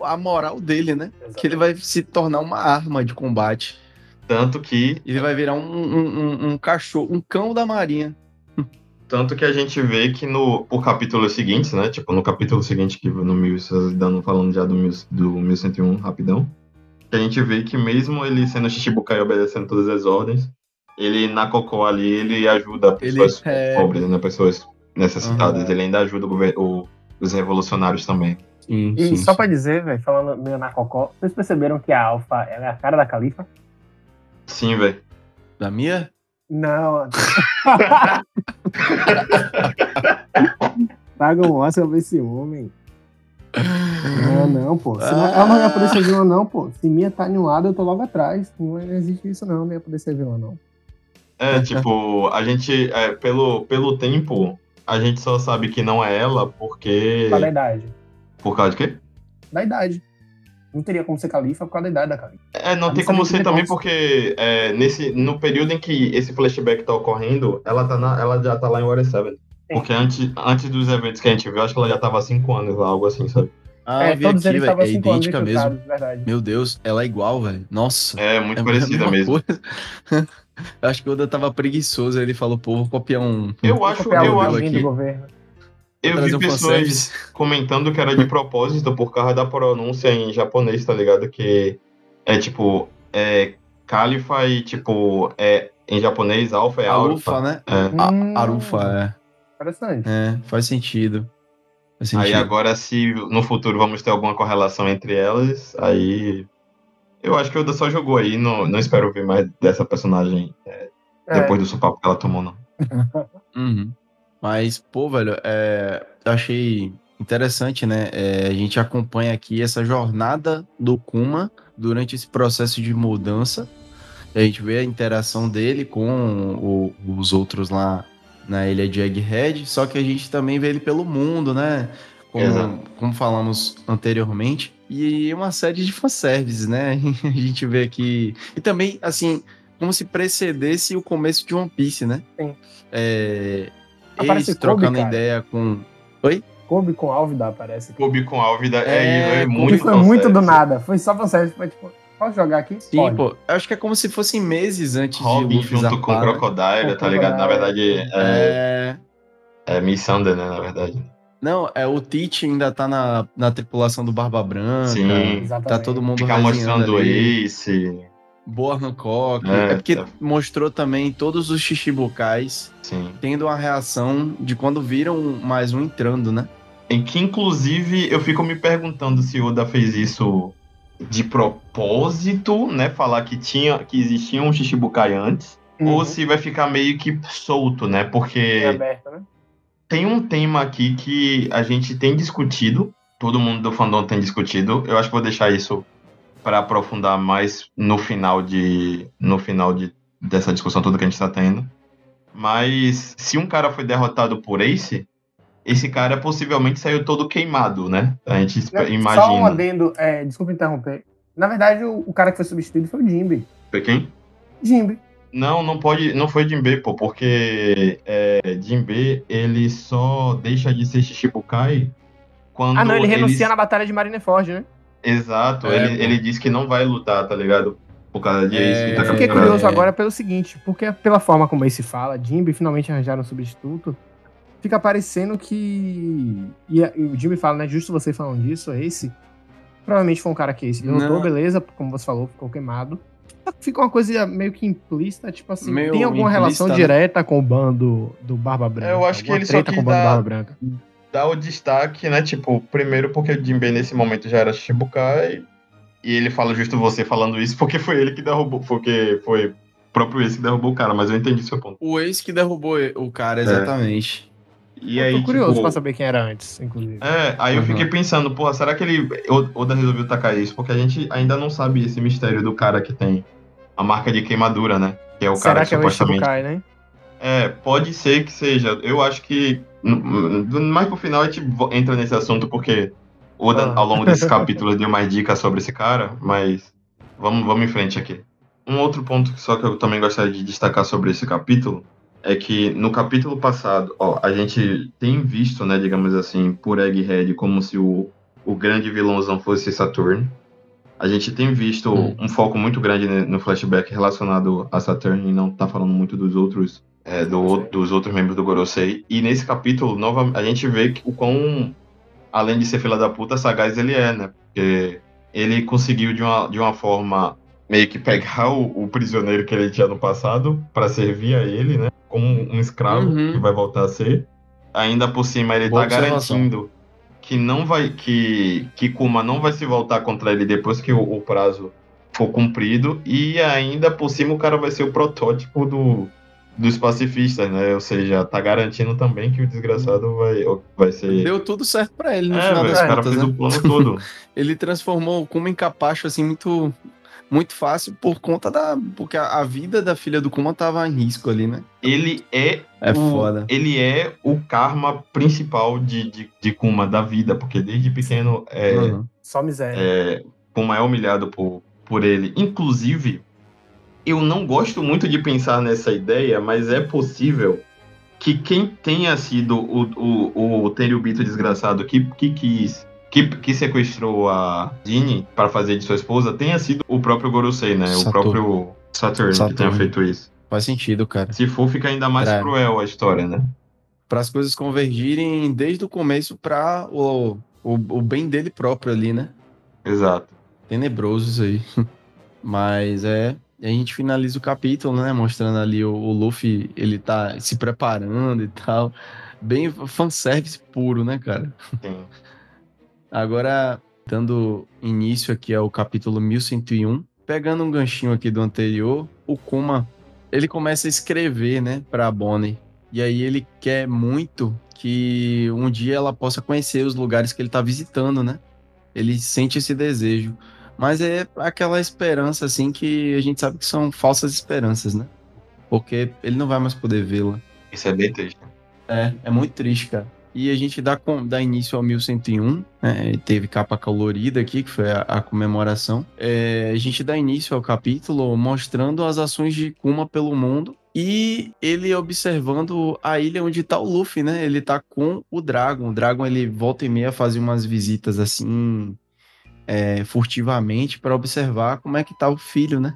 a moral dele, né? Que ele vai se tornar uma arma de combate. tanto que Ele vai virar um, um, um- um cachorro, um cão da marinha. Tanto que a gente vê que no por capítulos seguintes, né? Tipo, no capítulo seguinte, que no 1000, dando, falando já do, 1000, do 1101, rapidão, que a gente vê que mesmo ele sendo Shichibukai e obedecendo todas as ordens, ele na Cocô ali, ele ajuda pessoas é- pobres, né? Pessoas necessitadas. Uhum. Ele ainda ajuda o os revolucionários também. Sim, E sim, só sim. pra dizer, velho, falando meio na cocó, vocês perceberam que a Alpha é a cara da Califa? Sim, velho. Da minha? Não. Paga um Oscar pra esse homem. Não, não, pô. Se não- ela não ia poder ser vilã, não, pô. Se minha tá em um lado, eu tô logo atrás. Não existe isso, não. Não ia poder ser vilã, não. É, tipo, a gente, é, pelo, pelo tempo, a gente só sabe que não é ela porque. Por causa da idade. Por causa de quê? Da idade. Não teria como ser califa por causa da idade da califa. É, não A tem como ser também porque é, nesse, no período em que esse flashback tá ocorrendo, ela, tá na, ela já tá lá em Water 7. Porque antes, antes dos eventos que a gente viu, acho que ela já tava há 5 anos lá, algo assim, sabe? Ah, é, todos aqui, eles estavam É idêntica mesmo. Meu Deus, ela é igual, velho. Nossa. É, muito é parecida mesmo. Acho que o Oda tava preguiçoso. Ele falou, pô, vou copiar um. Eu Vou acho, eu o acho aqui. do governo. Eu vi um pessoas comentando que era de propósito por causa da pronúncia em japonês, tá ligado? Que é tipo, é Califa e tipo, é em japonês alfa é alfa. né? É. A- Hum. Arufa, Interessante. é. É, faz sentido. Faz Aí sentido. agora, se no futuro vamos ter alguma correlação entre elas, aí. Eu acho que o Oda só jogou aí, não, não espero ver mais dessa personagem É. depois do supapo que ela tomou, não. Uhum. Mas, pô, velho, é, eu achei interessante, né? É, a gente acompanha aqui essa jornada do Kuma durante esse processo de mudança. A gente vê a interação dele com o- os outros lá na ilha de Egghead, só que a gente também vê ele pelo mundo, né? Como, Exato. como falamos anteriormente. E uma série de fanservices, né? A gente vê aqui. E também, assim, como se precedesse o começo de One Piece, né? Sim. É, Aparece eles Kobe, trocando cara. ideia com. Kobe com Álvida aparece. Kobe com Álvida É, é, é Kobe muito foi muito do fanservice. nada. Foi só fanservice. Foi tipo, posso jogar aqui? Sim, Pode. pô. Eu acho que é como se fossem meses antes de Robin junto com o? Crocodile, Com tá ligado? Na verdade, é, É. é Miss Sander, né? Na verdade. Não, é o Teach ainda tá na, na tripulação do Barba Branca. Sim. Exatamente. Tá todo mundo Ficar mostrando ali. Ace. Boa Hancock. É, É, porque tá. mostrou também todos os Shichibukais Sim. tendo uma reação de quando viram mais um entrando, né? Em que, inclusive, eu fico me perguntando se o Oda fez isso de propósito, né? Falar que tinha, que existia um Shichibukai antes, Uhum. ou se vai ficar meio que solto, né? Porque É aberto, né? tem um tema aqui que a gente tem discutido, todo mundo do fandom tem discutido. Eu acho que vou deixar isso para aprofundar mais no final de no final de, dessa discussão toda que a gente está tendo. Mas se um cara foi derrotado por Ace, esse cara possivelmente saiu todo queimado, né? A gente espe- Só um imagina. adendo, é, desculpa interromper. Na verdade, o, o cara que foi substituído foi o Jimby. Foi quem? Jimby. Não, não pode, não foi Jinbe, pô, porque é, Jinbe, ele só deixa de ser Shichibukai quando Ah, não, ele renuncia na batalha de Marineford, né? Exato, É, ele, ele diz que não vai lutar, tá ligado? Por causa disso. É, que tá Eu fiquei curioso É. agora pelo seguinte, porque pela forma como ele se fala, Jimby finalmente arranjaram um substituto, fica parecendo que. E, e o Jimmy fala, né? Justo você falando disso, esse. Provavelmente foi um cara que esse lutou, Não. beleza, como você falou, ficou queimado. Fica uma coisa meio que implícita, tipo assim, Meio tem alguma relação né? direta com o bando do Barba Branca? eu acho que ele só quis com o bando dar- Branca. Dá o destaque, né? Tipo, primeiro porque o Jinbe nesse momento já era Shichibukai. E ele fala justo você falando isso porque foi ele que derrubou. Porque foi o próprio esse que derrubou o cara, mas eu entendi seu ponto. O ex que derrubou o cara, exatamente. E eu aí, tô curioso tipo, pra saber quem era antes, inclusive. É, aí eu Uhum. fiquei pensando, porra, será que ele. O- Oda resolveu tacar isso? Porque a gente ainda não sabe esse mistério do cara que tem a marca de queimadura, né? Que é o Será cara que que, é o supostamente. Ishibukai, né? É, pode ser que seja. Eu acho que. Mais pro final a gente entra nesse assunto, porque Oda, Ah. ao longo desse capítulo, deu mais dicas sobre esse cara, mas vamos, vamos em frente aqui. Um outro ponto que só que eu também gostaria de destacar sobre esse capítulo é que no capítulo passado, ó, a gente tem visto, né, digamos assim, por Egghead como se o, o grande vilãozão fosse Saturn. A gente tem visto Hum. um foco muito grande no flashback relacionado a Saturn e não tá falando muito dos outros é, do, dos outros membros do Gorosei. E nesse capítulo, nova, a gente vê que o quão, além de ser filha da puta, sagaz ele é, né? Porque ele conseguiu de uma, de uma forma meio que pegar o, o prisioneiro que ele tinha no passado para servir a ele, né? Como um escravo Uhum. que vai voltar a ser. Ainda por cima, ele Boa tá garantindo que não vai que que Kuma não vai se voltar contra ele depois que o, o prazo for cumprido e ainda por cima o cara vai ser o protótipo do dos pacifistas, né? Ou seja, tá garantindo também que o desgraçado vai vai ser Deu tudo certo pra ele no é, final das o cara contas, fez né? o plano todo. Ele transformou o Kuma em capacho, assim, muito, muito fácil por conta da... Porque a, a vida da filha do Kuma tava em risco ali, né? Ele é É o, foda. Ele é o karma principal de, de, de Kuma, da vida, porque desde pequeno é, Uhum. Só miséria. é, Kuma é humilhado por, por ele. Inclusive, eu não gosto muito de pensar nessa ideia, mas é possível que quem tenha sido o, o, o Tenryubito desgraçado que, que quis. Que, que sequestrou a Jinny para fazer de sua esposa tenha sido o próprio Gorosei, né? O Saturno. próprio Saturn, que Saturno. tenha feito isso. Faz sentido, cara. Se for, fica ainda mais É. cruel a história, né? Para as coisas convergirem desde o começo para o, o, o bem dele próprio ali, né? Exato. Tenebroso isso aí. Mas é. A gente finaliza o capítulo, né? Mostrando ali o, o Luffy, ele tá se preparando e tal. Bem fanservice puro, né, cara? Sim. Agora, dando início aqui ao capítulo 1101, pegando um ganchinho aqui do anterior, o Kuma, ele começa a escrever, né, pra Bonnie. E aí ele quer muito que um dia ela possa conhecer os lugares que ele tá visitando, né? Ele sente esse desejo. Mas é aquela esperança, assim, que a gente sabe que são falsas esperanças, né? Porque ele não vai mais poder vê-la. Isso é bem triste. É, é muito triste, cara. E a gente dá, com- dá início ao 1101, né? Teve capa colorida aqui, que foi a, a comemoração. É, a gente dá início ao capítulo mostrando as ações de Kuma pelo mundo e ele observando a ilha onde tá o Luffy, né? Ele tá com o Dragon. O Dragon, ele volta e meia fazia umas visitas assim, é, furtivamente, para observar como é que tá o filho, né?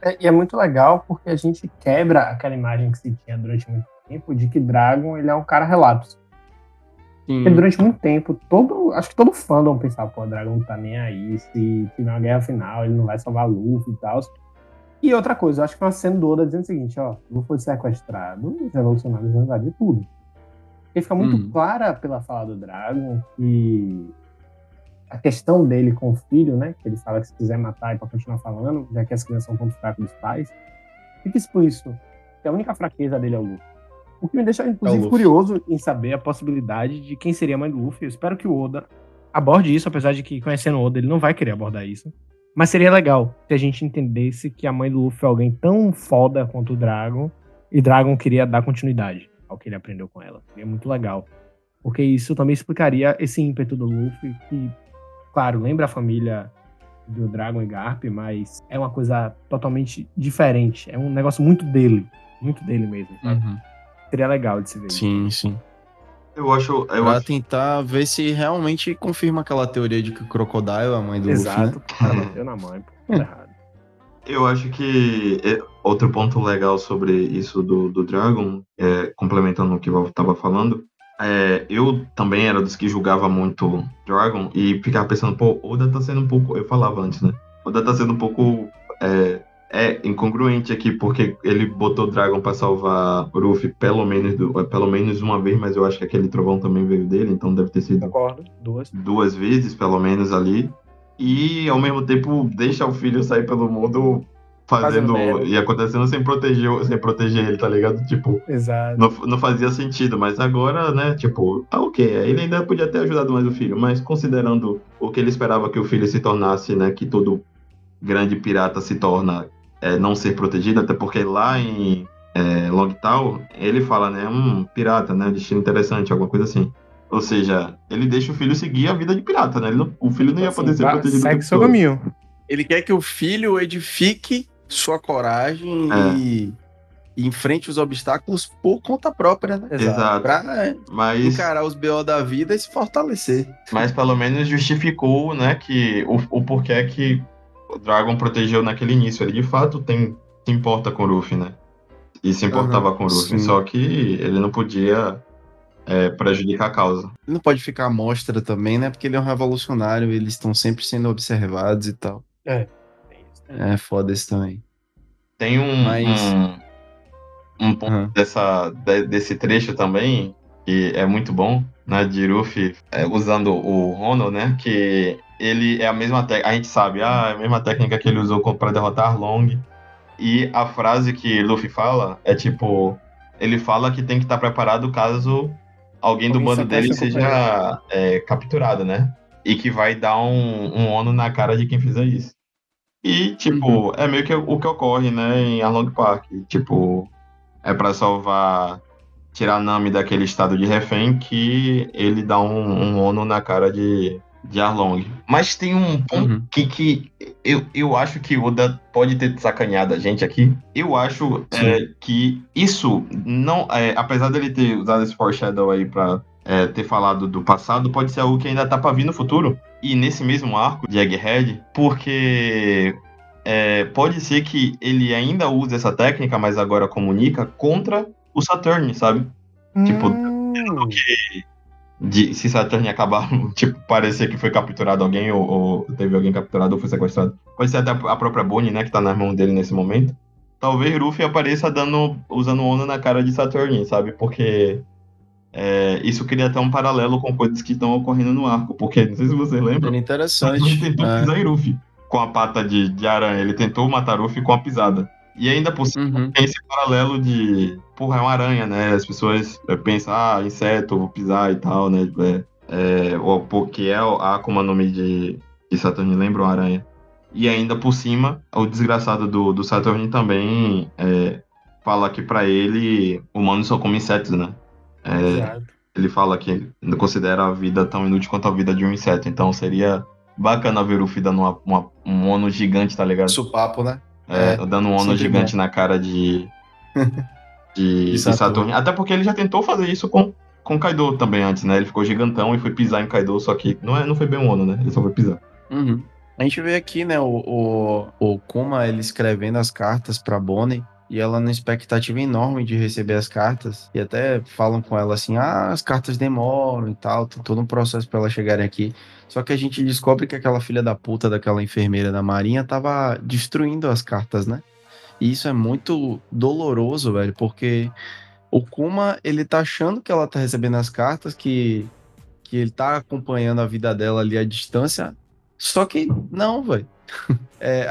É, e é muito legal porque a gente quebra aquela imagem que se tinha durante muito tempo de que Dragon ele é um cara relapso. Sim. Porque durante muito tempo, todo, acho que todo fandom pensava, pô, Dragon não tá nem aí, se tiver uma guerra final, ele não vai salvar Luffy e tal. E outra coisa, acho que foi uma cena do Oda dizendo o seguinte, ó, Luffy foi sequestrado, os revolucionários vão invadir tudo. E fica muito Hum. clara pela fala do Dragon que a questão dele com o filho, né, que ele fala que se quiser matar é pra continuar falando, já que as crianças são ponto fraco dos pais, fica explícito que a única fraqueza dele é o Luffy. O que me deixa, inclusive, Luffy. curioso em saber a possibilidade de quem seria a mãe do Luffy. Eu espero que o Oda aborde isso, apesar de que, conhecendo o Oda, ele não vai querer abordar isso. Mas seria legal se a gente entendesse que a mãe do Luffy é alguém tão foda quanto o Dragon, e Dragon queria dar continuidade ao que ele aprendeu com ela. Seria muito legal. Porque isso também explicaria esse ímpeto do Luffy, que, claro, lembra a família do Dragon e Garp, mas é uma coisa totalmente diferente. É um negócio muito dele. Muito dele mesmo, sabe? Uhum. Seria legal de se ver. Sim, sim. Eu acho. Eu pra acho... tentar ver se realmente confirma aquela teoria de que o Crocodile é a mãe do Exato. Luffy, né? O cara bateu na mãe, pô. Tá errado. Eu acho que é, outro ponto legal sobre isso do, do Dragon, é, complementando o que eu tava falando, é, eu também era dos que julgava muito Dragon e ficava pensando, pô, Oda tá sendo um pouco. Eu falava antes, né? Oda tá sendo um pouco. É, é incongruente aqui, porque ele botou Dragon pra salvar Ruffy pelo menos, do- pelo menos uma vez, mas eu acho que aquele trovão também veio dele, então deve ter sido Concordo. Duas. duas vezes, pelo menos, ali. E ao mesmo tempo deixa o filho sair pelo mundo fazendo. Fazendo e acontecendo sem proteger, sem proteger ele, tá ligado? Tipo, Exato. não, não fazia sentido, mas agora, né, tipo, tá ok. Ele ainda podia ter ajudado mais o filho, mas considerando o que ele esperava que o filho se tornasse, né, que todo grande pirata se torna é, não ser protegido, até porque lá em é, Longtown, ele fala, né, um pirata, né, destino interessante, alguma coisa assim. Ou seja, ele deixa o filho seguir a vida de pirata, né? Ele não- o filho não ia poder Assim, ser protegido. Segue seu caminho. Ele quer que o filho edifique sua coragem É. e, e enfrente os obstáculos por conta própria, né? Exato. Pra é, Mas, encarar os BO da vida e se fortalecer. mas pelo menos justificou, né, que o, o porquê que o Dragon protegeu naquele início. Ele de fato tem, se importa com o Luffy, né? E se importava Aham, com o Luffy. sim. Só que ele não podia é, prejudicar a causa. Ele não pode ficar à mostra também, né? Porque ele é um revolucionário, eles estão sempre sendo observados e tal. É foda isso também. Tem um, Mas- um, um ponto Aham. dessa, de- desse trecho também, que é muito bom, né, de Ruffy é, usando o Rono, né, que ele é a mesma técnica, a gente sabe, ah, é a mesma técnica que ele usou para derrotar Arlong, e a frase que Luffy fala é tipo, ele fala que tem que estar preparado caso alguém do Alguém bando sequestre dele seja é, capturado, né, e que vai dar um, um Ono na cara de quem fizer isso. E, tipo, é meio que o que ocorre, né, em Arlong Park. Tipo, é pra salvar, tirar Nami daquele estado de refém que ele dá um, um ONU na cara de, de Arlong. Mas tem um ponto Uhum. que, que eu, eu acho que o Oda pode ter sacaneado a gente aqui. Eu acho é, que isso não. É, apesar dele ter usado esse foreshadow aí pra é, ter falado do passado, pode ser algo que ainda tá pra vir no futuro. E nesse mesmo arco de Egghead, porque é, pode ser que ele ainda use essa técnica, mas agora comunica contra o Saturn, sabe? Tipo, Hum, De, se Saturn acabar, tipo, parecer que foi capturado alguém, ou, ou teve alguém capturado ou foi sequestrado. Pode ser até a própria Bonnie, né, que tá nas mãos dele nesse momento. Talvez Ruffy apareça dando, usando Ono na cara de Saturn, sabe? Porque é, isso cria até um paralelo com coisas que estão ocorrendo no arco. Porque, não sei se Era Saturn interessante. tentou é. pisar em Ruffy com a pata de, de aranha. Ele tentou matar Ruffy com a pisada. E ainda por cima Uhum. tem esse paralelo de, porra, é uma aranha, né? As pessoas é, pensam, ah, inseto, vou pisar e tal, né? É, é, ou, porque é a Akuma no Mi de, de Saturn, lembra uma aranha. E ainda por cima, o desgraçado do, do Saturn também é, fala que pra ele, humanos só comem insetos, né? É, ele fala que não considera a vida tão inútil quanto a vida de um inseto. Então seria bacana ver o Luffy dando uma, um ono gigante, tá ligado? Isso papo, né? É, É, dando um ono sempre gigante na cara de, de, de Saturno. Saturno. Até porque ele já tentou fazer isso com, com Kaido também antes, né? Ele ficou gigantão e foi pisar em Kaido, só que não, é, não foi bem um ono, né? Ele só foi pisar. Uhum. A gente vê aqui, né, o, o, o Kuma, ele escrevendo as cartas pra Bonnie, e ela numa expectativa enorme de receber as cartas, e até falam com ela assim, ah, as cartas demoram e tal, tem todo um processo pra elas chegarem aqui. Só que a gente descobre que aquela filha da puta daquela enfermeira da marinha tava destruindo as cartas, né? E isso é muito doloroso, velho, porque o Kuma, ele tá achando que ela tá recebendo as cartas, que, que ele tá acompanhando a vida dela ali à distância, só que não, velho. É,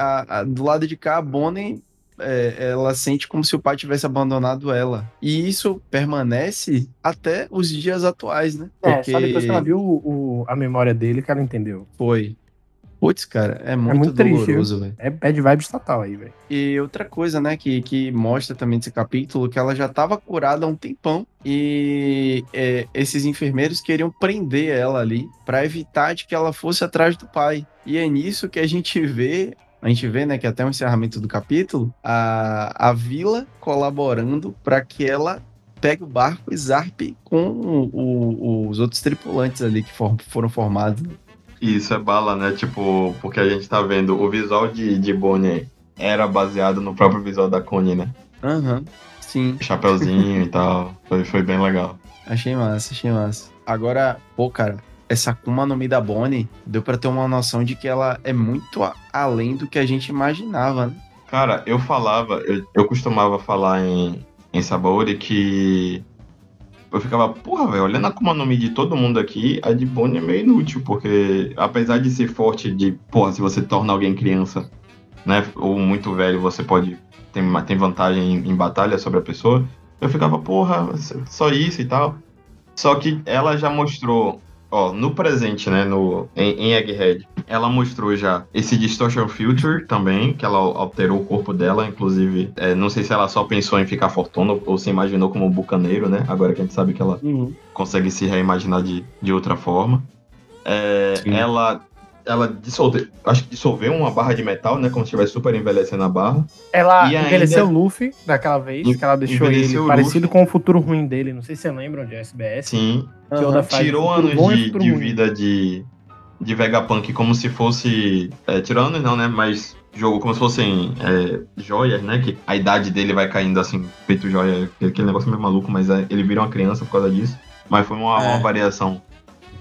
do lado de cá, a Bonnie, é, ela sente como se o pai tivesse abandonado ela. E isso permanece até os dias atuais, né? É, só depois que ela viu o- o- a memória dele que ela entendeu. Foi. Putz, cara, é muito, muito triste, doloroso, velho. É bad vibes total aí, velho. E outra coisa, né, que, que mostra também nesse capítulo, que ela já estava curada há um tempão e é, esses enfermeiros queriam prender ela ali para evitar de que ela fosse atrás do pai. E é nisso que a gente vê a gente vê, né, que até o encerramento do capítulo, a, a vila colaborando para que ela pegue o barco e zarpe com o, o, os outros tripulantes ali que for, foram formados. Isso é bala, né? Tipo, porque a gente tá vendo o visual de, de Bonnie era baseado no próprio visual da Connie, né? Aham, uhum, sim. Chapeuzinho e tal. Foi, foi bem legal. Achei massa, achei massa. Agora, pô, cara, essa Akuma no Mi da Bonnie deu para ter uma noção de que ela é muito além do que a gente imaginava, né? Cara, eu falava, eu, eu costumava falar em, em Sabaori que eu ficava, porra, velho, olhando a Akuma no Mi de todo mundo aqui, a de Bonnie é meio inútil, porque apesar de ser forte de, porra, se você torna alguém criança, né, ou muito velho, você pode tem, tem vantagem em, em batalha sobre a pessoa, eu ficava, porra, só isso e tal. Só que ela já mostrou Ó, no presente, né, no, em, em Egghead, ela mostrou já esse Distortion Future também, que ela alterou o corpo dela, inclusive, é, não sei se ela só pensou em ficar fortuna ou se imaginou como um bucaneiro, né, agora que a gente sabe que ela uhum. consegue se reimaginar de, de outra forma. É, ela ela dissolveu, acho que dissolveu uma barra de metal, né? Como se estivesse super envelhecendo a barra. Ela e envelheceu o Luffy daquela vez, que ela deixou ele parecido com o futuro ruim dele. Não sei se você lembra de SBS. Sim. Que uhum. Tirou anos de, de vida de, de Vegapunk como se fosse. É, tirou anos não, né? Mas jogou como se fossem é, joias, né? Que a idade dele vai caindo assim, feito joia. Aquele negócio meio maluco, mas é, ele vira uma criança por causa disso. Mas foi uma, é. uma variação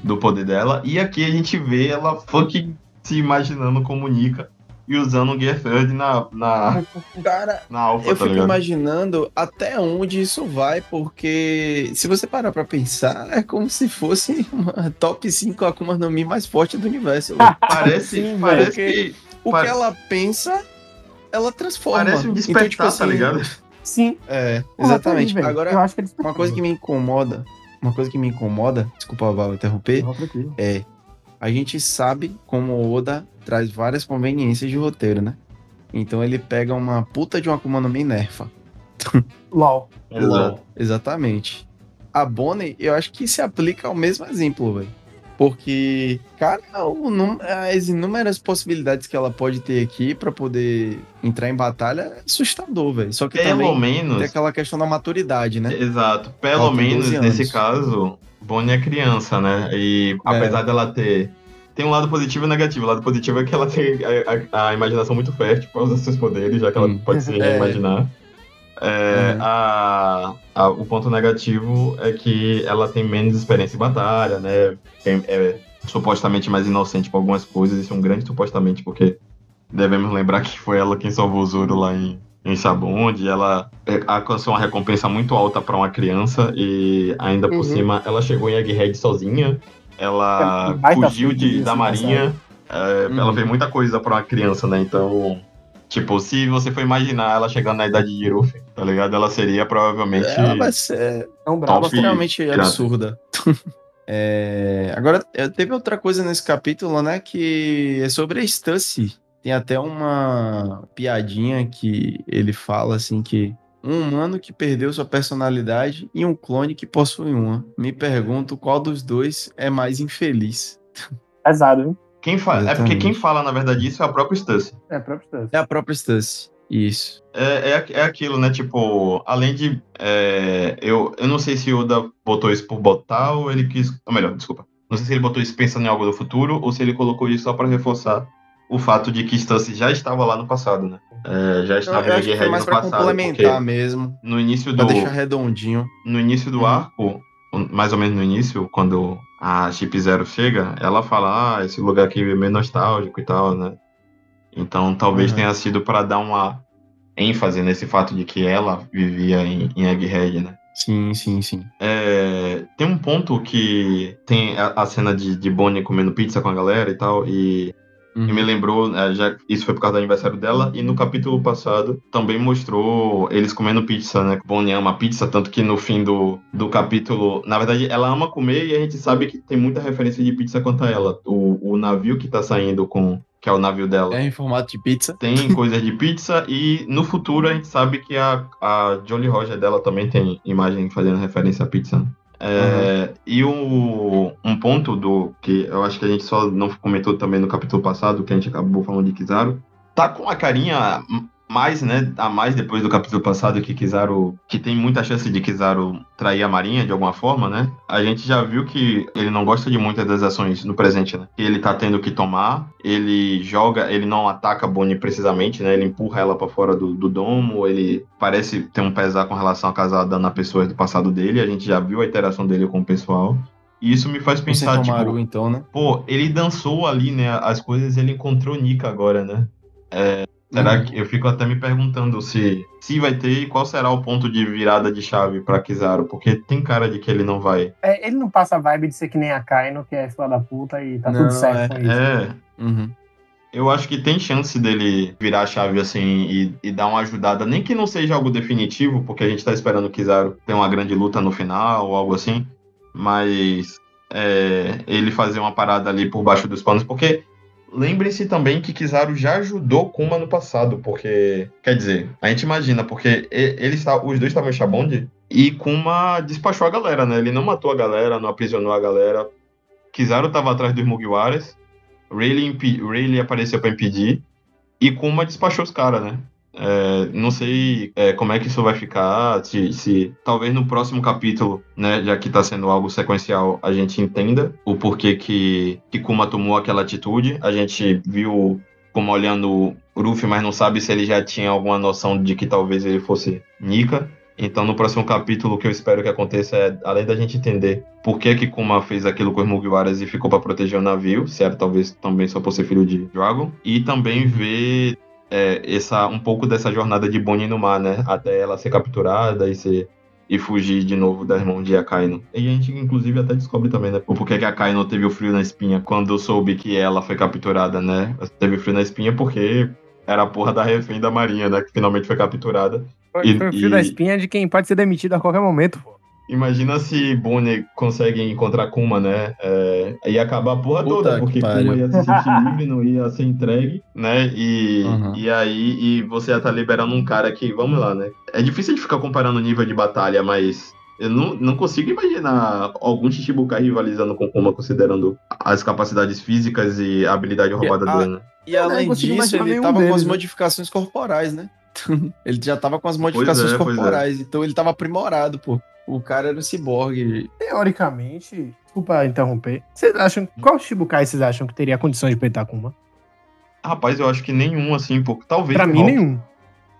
do poder dela. E aqui a gente vê ela fucking se imaginando como Nika e usando o Gear Third na, na, Cara, na Alpha, eu tá fico ligado? imaginando até onde isso vai, porque se você parar pra pensar, é como se fosse uma top 5 Akuma no Mi mais forte do universo. parece Sim, parece que... O parece... que ela pensa, ela transforma. Parece um despertar, então, tipo, assim, tá ligado? Sim. É, exatamente. Agora, uma coisa que me incomoda uma coisa que me incomoda, desculpa, Val, interromper, é a gente sabe como o Oda traz várias conveniências de roteiro, né? Então ele pega uma puta de uma Akuma no Mi nerfa. LOL. LOL. Exatamente. A Bonnie, eu acho que se aplica ao mesmo exemplo, velho. Porque, cara, as inúmeras possibilidades que ela pode ter aqui para poder entrar em batalha é assustador, velho. Só que Pelo também menos... tem aquela questão da maturidade, né? Exato. Pelo menos, nesse caso, Bonnie é criança, né? E é. apesar dela ter tem um lado positivo e negativo. O lado positivo é que ela tem a, a, a imaginação muito fértil para usar seus poderes, já que ela hum. pode se é. imaginar. É, uhum. a, a, o ponto negativo é que ela tem menos experiência em batalha, né? É, é supostamente mais inocente com algumas coisas. Isso é um grande supostamente, porque devemos lembrar que foi ela quem salvou o Zoro lá em, em Sabonde. Ela é, alcançou uma recompensa muito alta para uma criança e ainda por uhum. cima ela chegou em Egghead sozinha. Ela fugiu de, da marinha. É, uhum. Ela fez muita coisa para uma criança, né? Então Tipo, se você for imaginar ela chegando na idade de Ruffy, tá ligado? Ela seria provavelmente. Ela vai ser é um brabo extremamente absurda. é... Agora, teve outra coisa nesse capítulo, né? Que é sobre a Stussy. Tem até uma piadinha que ele fala assim que um humano que perdeu sua personalidade e um clone que possui uma. Me pergunto qual dos dois é mais infeliz. Pesado, viu? Quem fala, é porque quem fala, na verdade, isso é a própria Stussy. É a própria Stussy. É a própria Stussy. Isso. É, é, é aquilo, né? Tipo, além de. É, eu, eu não sei se o Oda botou isso por botar ou ele quis. Ou melhor, desculpa. Não sei se ele botou isso pensando em algo do futuro ou se ele colocou isso só para reforçar o fato de que Stussy já estava lá no passado, né? É, já estava eu, eu em mais no pra passado. complementar mesmo. No início do. Pra deixar redondinho. No início do uhum. arco, mais ou menos no início, quando a Chip Zero chega, ela fala, ah, esse lugar aqui é meio nostálgico e tal, né? Então talvez uhum. tenha sido para dar uma ênfase nesse fato de que ela vivia em, em Egghead, né? Sim, sim, sim. É, tem um ponto que tem a, a, cena de, de Bonnie comendo pizza com a galera e tal, e Uhum. E me lembrou, é, já, isso foi por causa do aniversário dela, e no capítulo passado também mostrou eles comendo pizza, né? Bonnie ama pizza, tanto que no fim do, do capítulo, na verdade, ela ama comer e a gente sabe que tem muita referência de pizza quanto a ela. O, o navio que tá saindo com que é o navio dela. É em formato de pizza. Tem coisas de pizza e no futuro a gente sabe que a, a Jolly Roger dela também tem imagem fazendo referência à pizza. É, E o, um ponto do que eu acho que a gente só não comentou também no capítulo passado, que a gente acabou falando de Kizaru, tá com a carinha mais, né, a mais depois do capítulo passado que Kizaru, que tem muita chance de Kizaru trair a Marinha de alguma forma, né? A gente já viu que ele não gosta de muitas das ações no presente, né? Ele tá tendo que tomar, ele joga, ele não ataca a Bonnie precisamente, né? Ele empurra ela para fora do, do domo, ele parece ter um pesar com relação a casar dando a pessoas do passado dele, a gente já viu a interação dele com o pessoal. E isso me faz pensar, Pensar, tipo, então, né? pô, ele dançou ali, né? As coisas, ele encontrou Nika agora, né? É, será Uhum. que eu fico até me perguntando se se vai ter e qual será o ponto de virada de chave pra Kizaru, porque tem cara de que ele não vai. É, ele não passa a vibe de ser que nem a Kaino, que é filha da puta e tá Não, tudo certo é- com isso. É, Uhum. eu acho que tem chance dele virar a chave assim e, e dar uma ajudada, nem que não seja algo definitivo, porque a gente tá esperando o Kizaru ter uma grande luta no final ou algo assim, mas é, ele fazer uma parada ali por baixo dos panos, porque lembrem-se também que Kizaru já ajudou Kuma no passado, porque, quer dizer, a gente imagina, porque ele os dois estavam em Shabond e Kuma despachou a galera, né? Ele não matou a galera, não aprisionou a galera. Kizaru estava atrás dos Mugiwaras, Rayleigh, Rayleigh apareceu para impedir e Kuma despachou os caras, né? É, não sei é, como é que isso vai ficar, se, se talvez no próximo capítulo, né, já que tá sendo algo sequencial, a gente entenda o porquê que, Kuma tomou aquela atitude. A gente viu Kuma olhando o Ruffy, mas não sabe se ele já tinha alguma noção de que talvez ele fosse Nika. Então, no próximo capítulo, o que eu espero que aconteça é, além da gente entender por que que Kuma fez aquilo com os Mugiwaras e ficou para proteger o navio, se era talvez também só por ser filho de Dragon, e também ver é, essa, um pouco dessa jornada de Bonnie no mar, né? Até ela ser capturada e ser e fugir de novo das mãos de Akaino. E a gente, inclusive, até descobre também, né? O porquê que a Akaino teve o frio na espinha quando soube que ela foi capturada, né? Teve frio na espinha porque era a porra da refém da Marinha, né? Que finalmente foi capturada. Foi, E- foi o fio e- da espinha de quem pode ser demitido a qualquer momento, pô. Imagina se Bonnie consegue encontrar Kuma, né? É, ia acabar a porra Puta toda, que porque pariu. Kuma ia se sentir livre, não ia ser entregue, né? E, Uhum. e aí e você ia estar liberando um cara que, vamos lá, né? É difícil de ficar comparando o nível de batalha, mas eu não, não consigo imaginar algum Chichibukai rivalizando com Kuma, considerando as capacidades físicas e a habilidade roubada dele, né? E além disso, ele tava com as deles, né? modificações corporais, né? ele já tava com as modificações é, pois é. corporais, então ele tava aprimorado, pô. O cara era um ciborgue. Teoricamente, desculpa interromper, vocês acham, qual Shibukai vocês acham que teria condições de peitar Kuma? Rapaz, eu acho que nenhum, assim, pô, talvez Pra o mim, nenhum.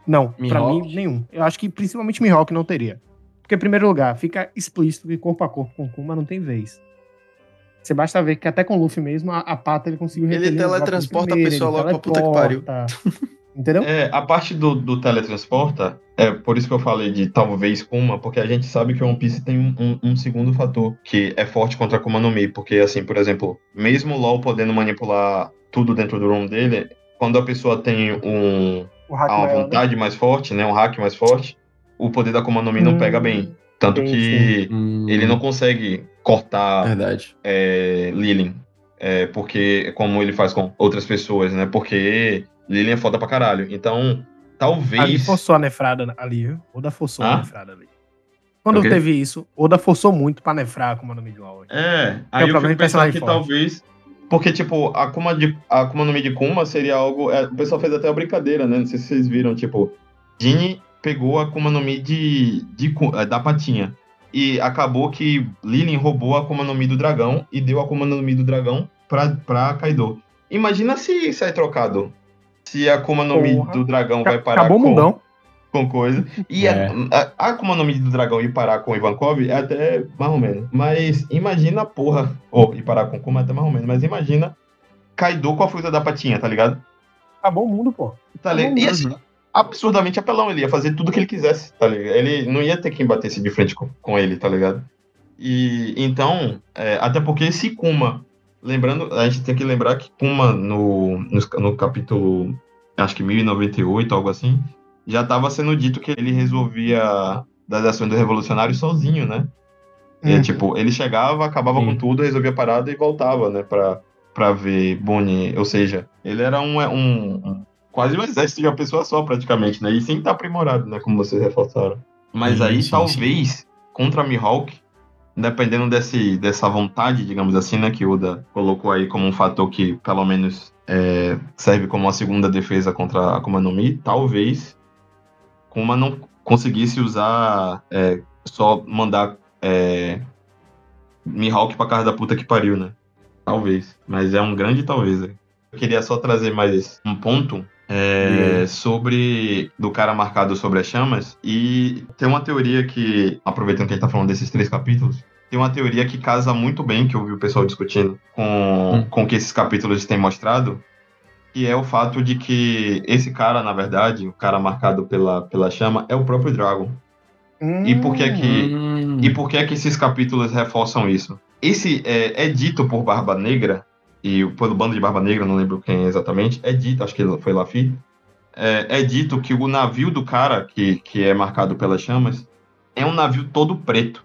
Não, pra Mihawk? mim, nenhum. Eu acho que principalmente Mihawk não teria. Porque, em primeiro lugar, fica explícito que corpo a corpo com Kuma não tem vez. Você basta ver que até com o Luffy mesmo, a, a pata ele conseguiu Ele teletransporta a pessoa logo pra puta que pariu. Entendeu? É, a parte do, do teletransporta, é por isso que eu falei de talvez Kuma, porque a gente sabe que o One Piece tem um, um- um segundo fator que é forte contra a Kuma no Mi, porque assim, por exemplo, mesmo o LoL podendo manipular tudo dentro do room dele, quando a pessoa tem um, uma né? vontade mais forte, né, um hack mais forte, o poder da Kuma no Mi não Hum, pega bem. Tanto sim, que Hum, ele não consegue cortar Verdade. é, Lilin. É, porque, como ele faz com outras pessoas, né? Porque Lilin é foda pra caralho. Então, talvez. Ali forçou a nefrada ali, viu? Oda forçou Hã? a nefrada ali. Quando O quê? teve isso, Oda forçou muito pra nefrar com o nome de LoL. É, aí eu problema fico pensando que forte. talvez. Porque, tipo, a Kuma, de, a Akuma no Mi de Kuma seria algo. é, o pessoal fez até a brincadeira, né? Não sei se vocês viram, tipo, Jinny pegou a Akuma no Mi de, de, é, da patinha. E acabou que Lilin roubou a Akuma no Mi do dragão e deu a Akuma no Mi do dragão pra, pra Kaido. Imagina se sai trocado. Se a Akuma no Mi do dragão vai parar Acabou com, mundão. com coisa. E É. a, a, a Akuma no Mi do dragão ir parar com o Ivankov é até mais ou menos. Mas imagina, porra. Ou ir parar com o Kuma é até mais ou menos. Mas imagina Kaido com a fruta da patinha, tá ligado? Acabou o mundo, pô. Tá ligado? E assim, absurdamente apelão. Ele ia fazer tudo que ele quisesse, tá ligado? Ele não ia ter quem batesse de frente com, com ele, tá ligado? E então, é, até porque se Kuma. Lembrando, a gente tem que lembrar que Kuma no, no, no capítulo, acho que 1098, algo assim, já estava sendo dito que ele resolvia das ações do revolucionário sozinho, né? É, Uhum. tipo, ele chegava, acabava Sim. com tudo, resolvia a parada e voltava, né, pra, para ver Bonnie, ou seja, ele era um, um, um, quase um exército de uma pessoa só praticamente, né? E sem estar aprimorado, né? Como vocês reforçaram. Mas sim, aí sim, talvez sim. contra Mihawk, dependendo desse, dessa vontade, digamos assim, né? Que Oda colocou aí como um fator que pelo menos é, serve como uma segunda defesa contra a Akuma no Mi, talvez Kuma não conseguisse usar é, só mandar é, Mihawk pra casa da puta que pariu, né? Talvez. Mas é um grande talvez. Eu queria só trazer mais um ponto é, sobre do cara marcado sobre as chamas. E tem uma teoria que, aproveitando que a gente tá falando desses três capítulos, tem uma teoria que casa muito bem, que eu vi o pessoal discutindo, com, hum. com o que esses capítulos têm mostrado, que é o fato de que esse cara, na verdade, o cara marcado pela, pela chama, é o próprio Dragon. Hum. E por que é que hum. e por que é que esses capítulos reforçam isso? Esse é, é, dito por Barba Negra e pelo bando de Barba Negra, não lembro quem exatamente, é dito, acho que foi Lafi, é, é dito que o navio do cara que, que é marcado pelas chamas é um navio todo preto.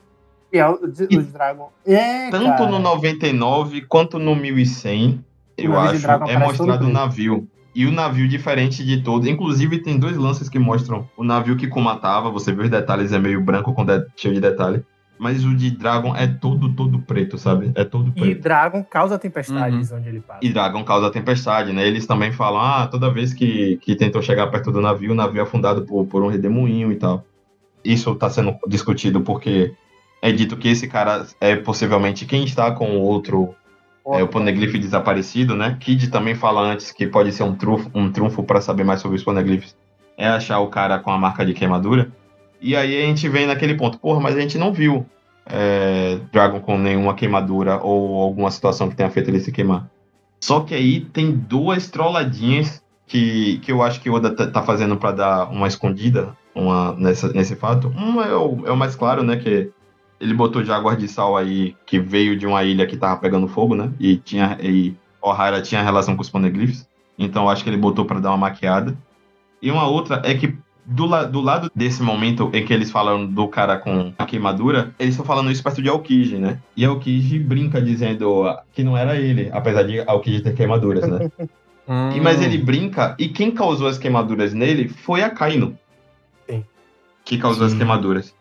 E é o, o Dragon. É, tanto cara. no 99 quanto no 1100 eu acho, é mostrado o navio. E o navio diferente de todos. Inclusive, tem dois lances que mostram o navio que comatava. Você vê os detalhes, é meio branco com de... cheio de detalhe. Mas o de Dragon é todo, todo preto, sabe? É todo preto. E Dragon causa tempestades uhum. onde ele passa. E Dragon causa tempestade, né? Eles também falam, ah, toda vez que, que tentam chegar perto do navio, o navio é afundado por, por um redemoinho e tal. Isso tá sendo discutido porque é dito que esse cara é possivelmente quem está com o outro é, o Poneglyph desaparecido, né? Kid também fala antes que pode ser um trunfo, um trunfo para saber mais sobre os Poneglyphs. É achar o cara com a marca de queimadura. E aí a gente vem naquele ponto, porra, mas a gente não viu é, Dragon com nenhuma queimadura ou alguma situação que tenha feito ele se queimar. Só que aí tem duas trolladinhas que, que eu acho que o Oda tá, tá fazendo para dar uma escondida uma, nessa, nesse fato. Um é o, é o mais claro, né? Que ele botou Jaguar de Sal aí, que veio de uma ilha que tava pegando fogo, né? E tinha e O'Hara tinha relação com os poneglyphs. Então acho que ele botou para dar uma maquiada. E uma outra é que do, la do lado desse momento em que eles falam do cara com a queimadura, eles estão falando isso perto de Aokiji, né? E Aokiji brinca dizendo que não era ele, apesar de Aokiji ter queimaduras, né? hum. e, mas ele brinca, e quem causou as queimaduras nele foi a Kaino. Sim. Que causou Sim. as queimaduras.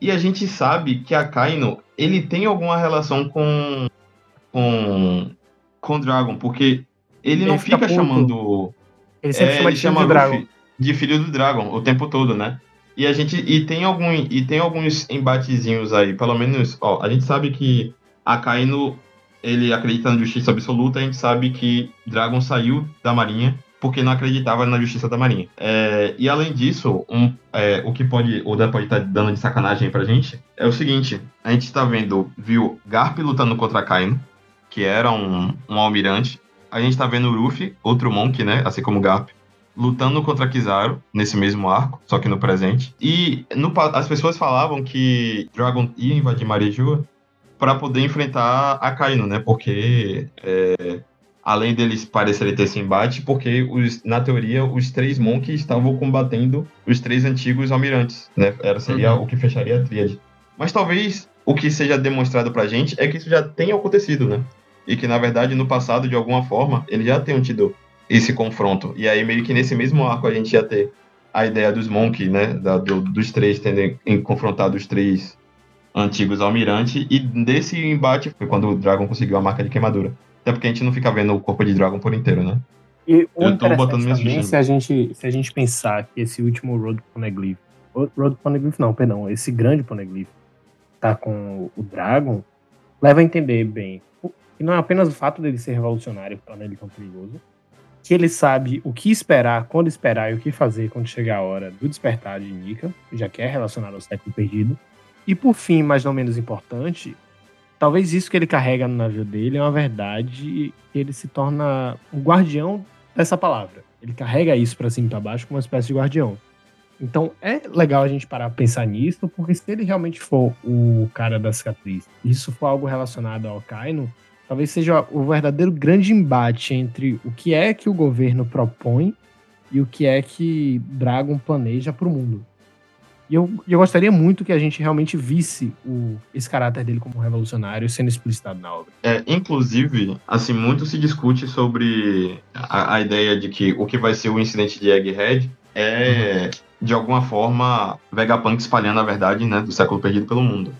E a gente sabe que a Kaino, ele tem alguma relação com com com Dragon, porque ele, ele não fica, fica chamando ele sempre é, chama, ele chama de Dragon. De filho do Dragon o tempo todo, né? E a gente e tem algum e tem alguns embatezinhos aí, pelo menos, ó, a gente sabe que a Kaino ele acredita na justiça absoluta, a gente sabe que Dragon saiu da marinha porque não acreditava na justiça da Marinha. É, e além disso, um, é, o que pode, o Dan pode estar tá dando de sacanagem pra gente é o seguinte: a gente está vendo, viu Garp lutando contra Kaino, que era um, um almirante. A gente está vendo o Ruffy, outro Monk, né? Assim como Garp, lutando contra Kizaru nesse mesmo arco, só que no presente. E no, as pessoas falavam que Dragon ia invadir Marejua para poder enfrentar a Kaino, né? Porque é, além deles parecerem ter esse embate, porque os, na teoria os três monks estavam combatendo os três antigos almirantes, né? Era, seria uhum. o que fecharia a tríade. Mas talvez o que seja demonstrado pra gente é que isso já tenha acontecido, né? E que, na verdade, no passado, de alguma forma, eles já tenham tido esse confronto. E aí, meio que nesse mesmo arco, a gente ia ter a ideia dos monks, né? Da, do, dos três tendo confrontado os três antigos almirantes. E desse embate foi quando o Dragon conseguiu a marca de queimadura. Até porque a gente não fica vendo o corpo de Dragon por inteiro, né? E o eu tô botando minhas também, se a gente Se a gente pensar que esse último Road Poneglyph, Road Poneglyph não, perdão, esse grande Poneglyph tá com o Dragon, leva a entender bem que não é apenas o fato dele ser revolucionário que torna ele tão perigoso, que ele sabe o que esperar, quando esperar e o que fazer quando chegar a hora do despertar de Nika, já que é relacionado ao século perdido. E por fim, mas não menos importante, talvez isso que ele carrega no navio dele é uma verdade que ele se torna um guardião dessa palavra. Ele carrega isso para cima e para baixo como uma espécie de guardião. Então é legal a gente parar pra pensar nisso, porque se ele realmente for o cara da cicatriz, isso for algo relacionado ao Kaino, talvez seja o verdadeiro grande embate entre o que é que o governo propõe e o que é que Dragon planeja para o mundo. E eu, eu gostaria muito que a gente realmente visse o, esse caráter dele como revolucionário sendo explicitado na obra. É, inclusive, assim, muito se discute sobre a, a ideia de que o que vai ser o incidente de Egghead é, de alguma forma, Vegapunk espalhando a verdade né, do século perdido pelo mundo.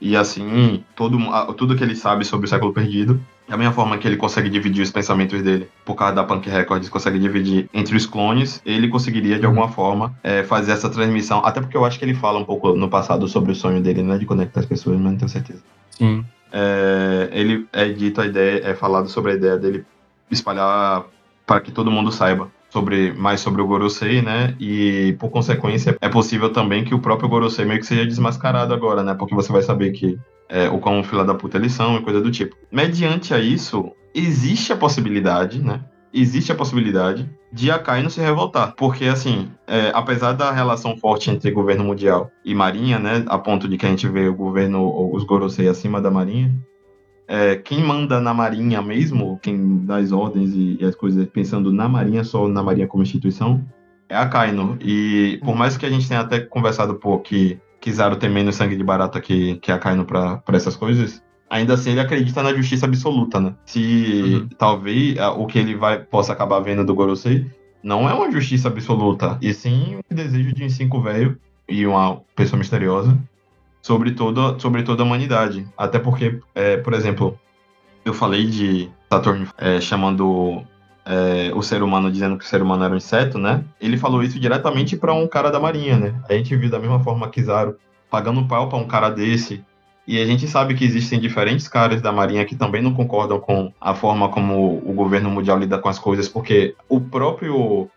E assim, todo, tudo que ele sabe sobre o século perdido, da mesma forma que ele consegue dividir os pensamentos dele, por causa da Punk Records, consegue dividir entre os clones, ele conseguiria de alguma forma é, fazer essa transmissão. Até porque eu acho que ele fala um pouco no passado sobre o sonho dele, né, de conectar as pessoas, mas não tenho certeza. Sim. É, ele é dito a ideia, é falado sobre a ideia dele espalhar para que todo mundo saiba sobre mais sobre o Gorosei, né? E por consequência é possível também que o próprio Gorosei meio que seja desmascarado agora, né? Porque você vai saber que é, o quão fila da puta eles são e coisa do tipo. Mediante a isso, existe a possibilidade, né? Existe a possibilidade de Akainu se revoltar. Porque, assim, é, apesar da relação forte entre governo mundial e marinha, né? A ponto de que a gente vê o governo, os Gorosei acima da marinha, é, quem manda na Marinha mesmo, quem dá as ordens e, e, as coisas, pensando na Marinha, só na Marinha como instituição, é a Kaino. E por mais que a gente tenha até conversado por que Kizaru tem menos sangue de barata que, que a Kaino para essas coisas, ainda assim ele acredita na justiça absoluta, né? Se uhum. talvez o que ele vai possa acabar vendo do Gorosei não é uma justiça absoluta, e sim um desejo de um cinco velho e uma pessoa misteriosa sobre toda, sobre toda a humanidade. Até porque, é, por exemplo, eu falei de Saturno é, chamando é, o ser humano, dizendo que o ser humano era um inseto, né? Ele falou isso diretamente para um cara da marinha, né? A gente viu da mesma forma Kizaru pagando pau para um cara desse. E a gente sabe que existem diferentes caras da Marinha que também não concordam com a forma como o governo mundial lida com as coisas, porque o próprio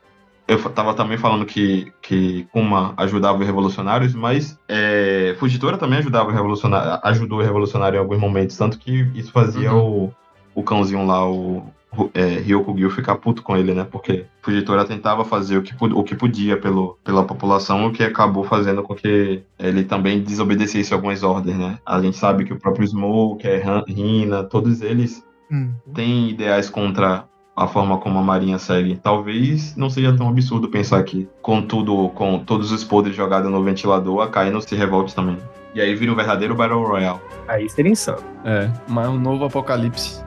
eu estava também falando que, que Kuma ajudava os revolucionários, mas é, Fujitora também ajudava o revolucionário, ajudou o revolucionário em alguns momentos, tanto que isso fazia uhum. o, o cãozinho lá, o é, Ryokugyu, ficar puto com ele, né? Porque Fujitora tentava fazer o que, o que podia pelo, pela população, o que acabou fazendo com que ele também desobedecesse algumas ordens, né? A gente sabe que o próprio Smoke, é Rina, todos eles uhum. têm ideais contra a forma como a Marinha segue. Talvez não seja tão absurdo pensar que, com tudo, com todos os podres jogados no ventilador, a Kaino se revolte também. E aí vira um verdadeiro Battle Royale. Aí seria insano. É, mas um novo apocalipse.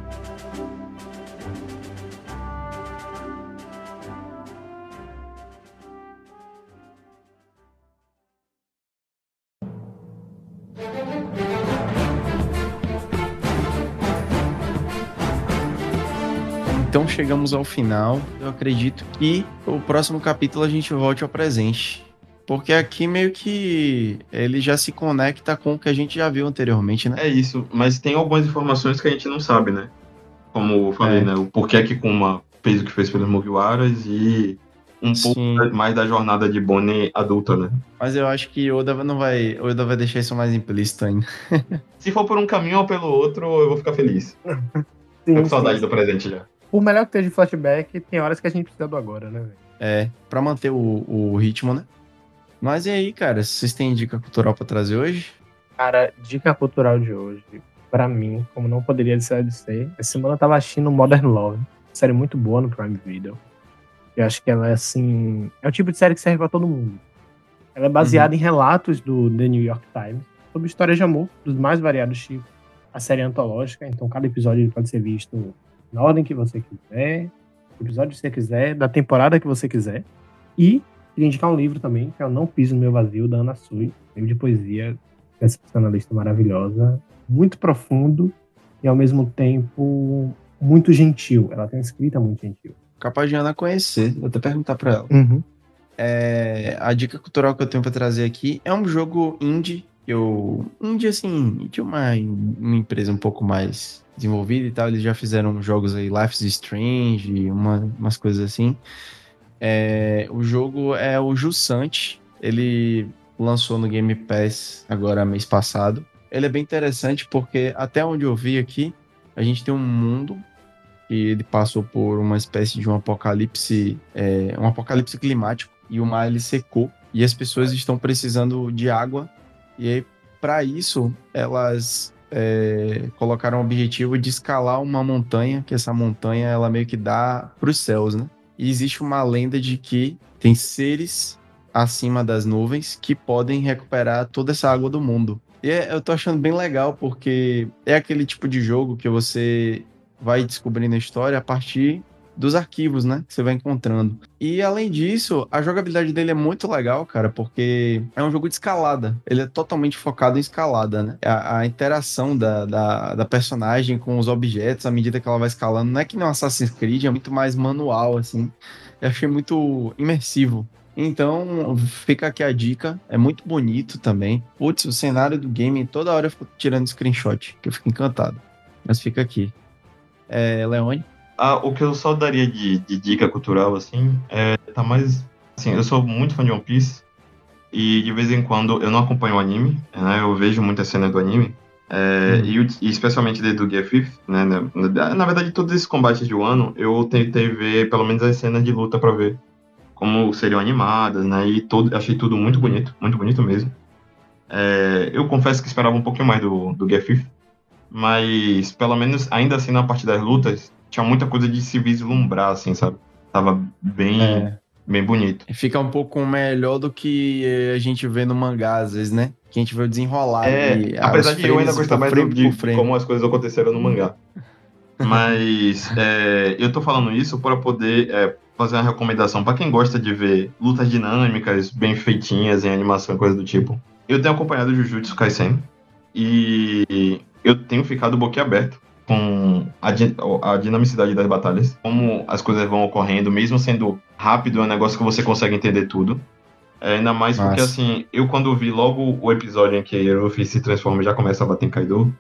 Então chegamos ao final. Eu acredito que o próximo capítulo a gente volte ao presente. Porque aqui meio que ele já se conecta com o que a gente já viu anteriormente, né? É isso, mas tem algumas informações que a gente não sabe, né? Como eu falei, é. né? O porquê que Kuma fez o que fez pelos Mugiwaras e um Sim. pouco mais da jornada de Bonnie adulta, né? Mas eu acho que Oda não vai, Oda vai deixar isso mais implícito ainda. Se for por um caminho ou pelo outro, eu vou ficar feliz. Sim, Tô com saudade sim. do presente já por melhor que esteja de flashback, tem horas que a gente precisa do agora, né, velho? É, pra manter o, o ritmo, né? Mas e aí, cara, vocês têm dica cultural pra trazer hoje? Cara, dica cultural de hoje, pra mim, como não poderia deixar de ser, essa semana eu tava assistindo Modern Love, série muito boa no Prime Video. Eu acho que ela é assim. É o tipo de série que serve pra todo mundo. Ela é baseada uhum. em relatos do The New York Times sobre histórias de amor dos mais variados tipos. A série é antológica, então cada episódio pode ser visto na ordem que você quiser, episódio que você quiser, da temporada que você quiser. E queria indicar um livro também, que é o Não Piso no Meu Vazio, da Ana Sui, livro de poesia, essa personalista maravilhosa, muito profundo e ao mesmo tempo muito gentil. Ela tem uma escrita muito gentil. Capaz de Ana conhecer, vou até perguntar pra ela. Uhum. É, a dica cultural que eu tenho para trazer aqui é um jogo indie. Eu, indie, assim, de uma, uma empresa um pouco mais desenvolvida e tal. Eles já fizeram jogos aí, Life is Strange, uma, umas coisas assim. É, o jogo é o Jussante. Ele lançou no Game Pass agora mês passado. Ele é bem interessante porque até onde eu vi aqui, a gente tem um mundo que ele passou por uma espécie de um apocalipse, é, um apocalipse climático e o mar ele secou e as pessoas estão precisando de água e aí para isso elas é, colocaram o objetivo de escalar uma montanha, que essa montanha ela meio que dá para os céus, né? E existe uma lenda de que tem seres acima das nuvens que podem recuperar toda essa água do mundo. E é, eu tô achando bem legal porque é aquele tipo de jogo que você vai descobrindo a história a partir dos arquivos, né? Que você vai encontrando. E além disso, a jogabilidade dele é muito legal, cara, porque é um jogo de escalada. Ele é totalmente focado em escalada, né? A, a interação da, da, da, personagem com os objetos à medida que ela vai escalando não é que nem um Assassin's Creed, é muito mais manual, assim. Eu achei muito imersivo. Então, fica aqui a dica. É muito bonito também. Putz, o cenário do game, toda hora eu fico tirando screenshot, que eu fico encantado. Mas fica aqui. É, Leone? Ah, o que eu só daria de, de, dica cultural, assim, é tá mais. Assim, eu sou muito fã de One Piece. E de vez em quando eu não acompanho o anime, né? Eu vejo muita cena do anime. É, hum. e, especialmente desde o Gear 5, né? Na, na, verdade, todos esses combates de um ano, eu tentei ver pelo menos as cenas de luta para ver como seriam animadas, né? E todo, achei tudo muito bonito, muito bonito mesmo. É, eu confesso que esperava um pouquinho mais do, do Gear 5, mas pelo menos ainda assim na parte das lutas, tinha muita coisa de se vislumbrar, assim, sabe? Tava bem, é. bem bonito. Fica um pouco melhor do que a gente vê no mangá, às vezes, né? Que a gente vê o desenrolar. É, e, apesar de eu ainda gostar mais de como as coisas aconteceram no mangá. Mas é, eu tô falando isso para poder é, fazer uma recomendação para quem gosta de ver lutas dinâmicas, bem feitinhas em animação e coisa do tipo. Eu tenho acompanhado Jujutsu Kaisen e eu tenho ficado boquiaberto com a, a, dinamicidade das batalhas, como as coisas vão ocorrendo, mesmo sendo rápido, é um negócio que você consegue entender tudo. É, ainda mais Nossa. porque, assim, eu quando vi logo o episódio em que Ruffy se transforma e já começa a bater em Kaido,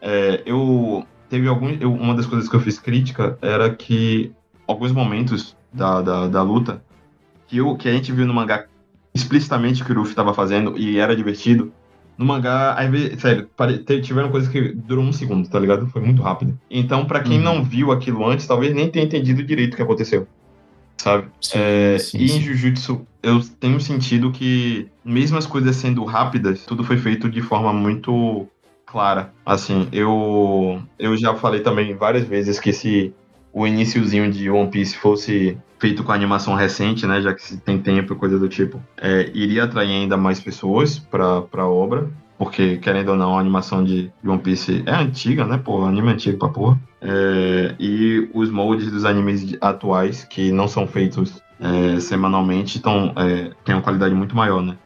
é, eu teve algum, eu, uma das coisas que eu fiz crítica era que alguns momentos da, da, da luta que, eu, que a gente viu no mangá explicitamente que o Ruffy estava fazendo e era divertido, no mangá, aí, sério, tiveram coisas que durou um segundo, tá ligado? Foi muito rápido. Então, para quem uhum. não viu aquilo antes, talvez nem tenha entendido direito o que aconteceu. Sabe? Sim, é, sim, e em Jujutsu, eu tenho sentido que, mesmo as coisas sendo rápidas, tudo foi feito de forma muito clara. Assim, eu, eu já falei também várias vezes que se o iníciozinho de One Piece fosse feito com animação recente, né, já que se tem tempo e coisa do tipo, é, iria atrair ainda mais pessoas para a obra, porque, querendo ou não, a animação de One Piece é antiga, né, pô, anime é antigo pra porra. É, e os moldes dos animes atuais, que não são feitos é, semanalmente, tão, é, têm uma qualidade muito maior, né.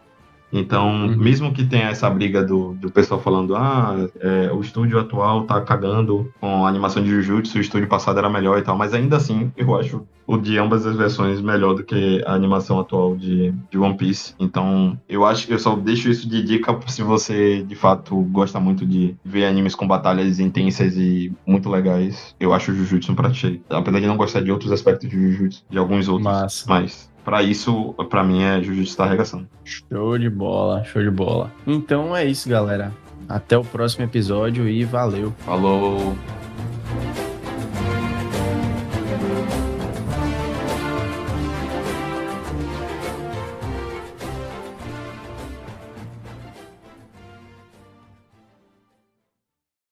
Então, uhum. mesmo que tenha essa briga do, do pessoal falando, ah, é, o estúdio atual tá cagando com a animação de Jujutsu, o estúdio passado era melhor e tal, mas ainda assim, eu acho o de ambas as versões melhor do que a animação atual de, de One Piece. Então, eu acho que eu só deixo isso de dica se você, de fato, gosta muito de ver animes com batalhas intensas e muito legais. Eu acho o Jujutsu um prato cheio. Apesar de não gostar de outros aspectos de Jujutsu, de alguns outros, Massa. mas para isso, para mim, é Jujutsu da arregaçando. Show de bola, show de bola. Então é isso, galera. Até o próximo episódio e valeu. Falou.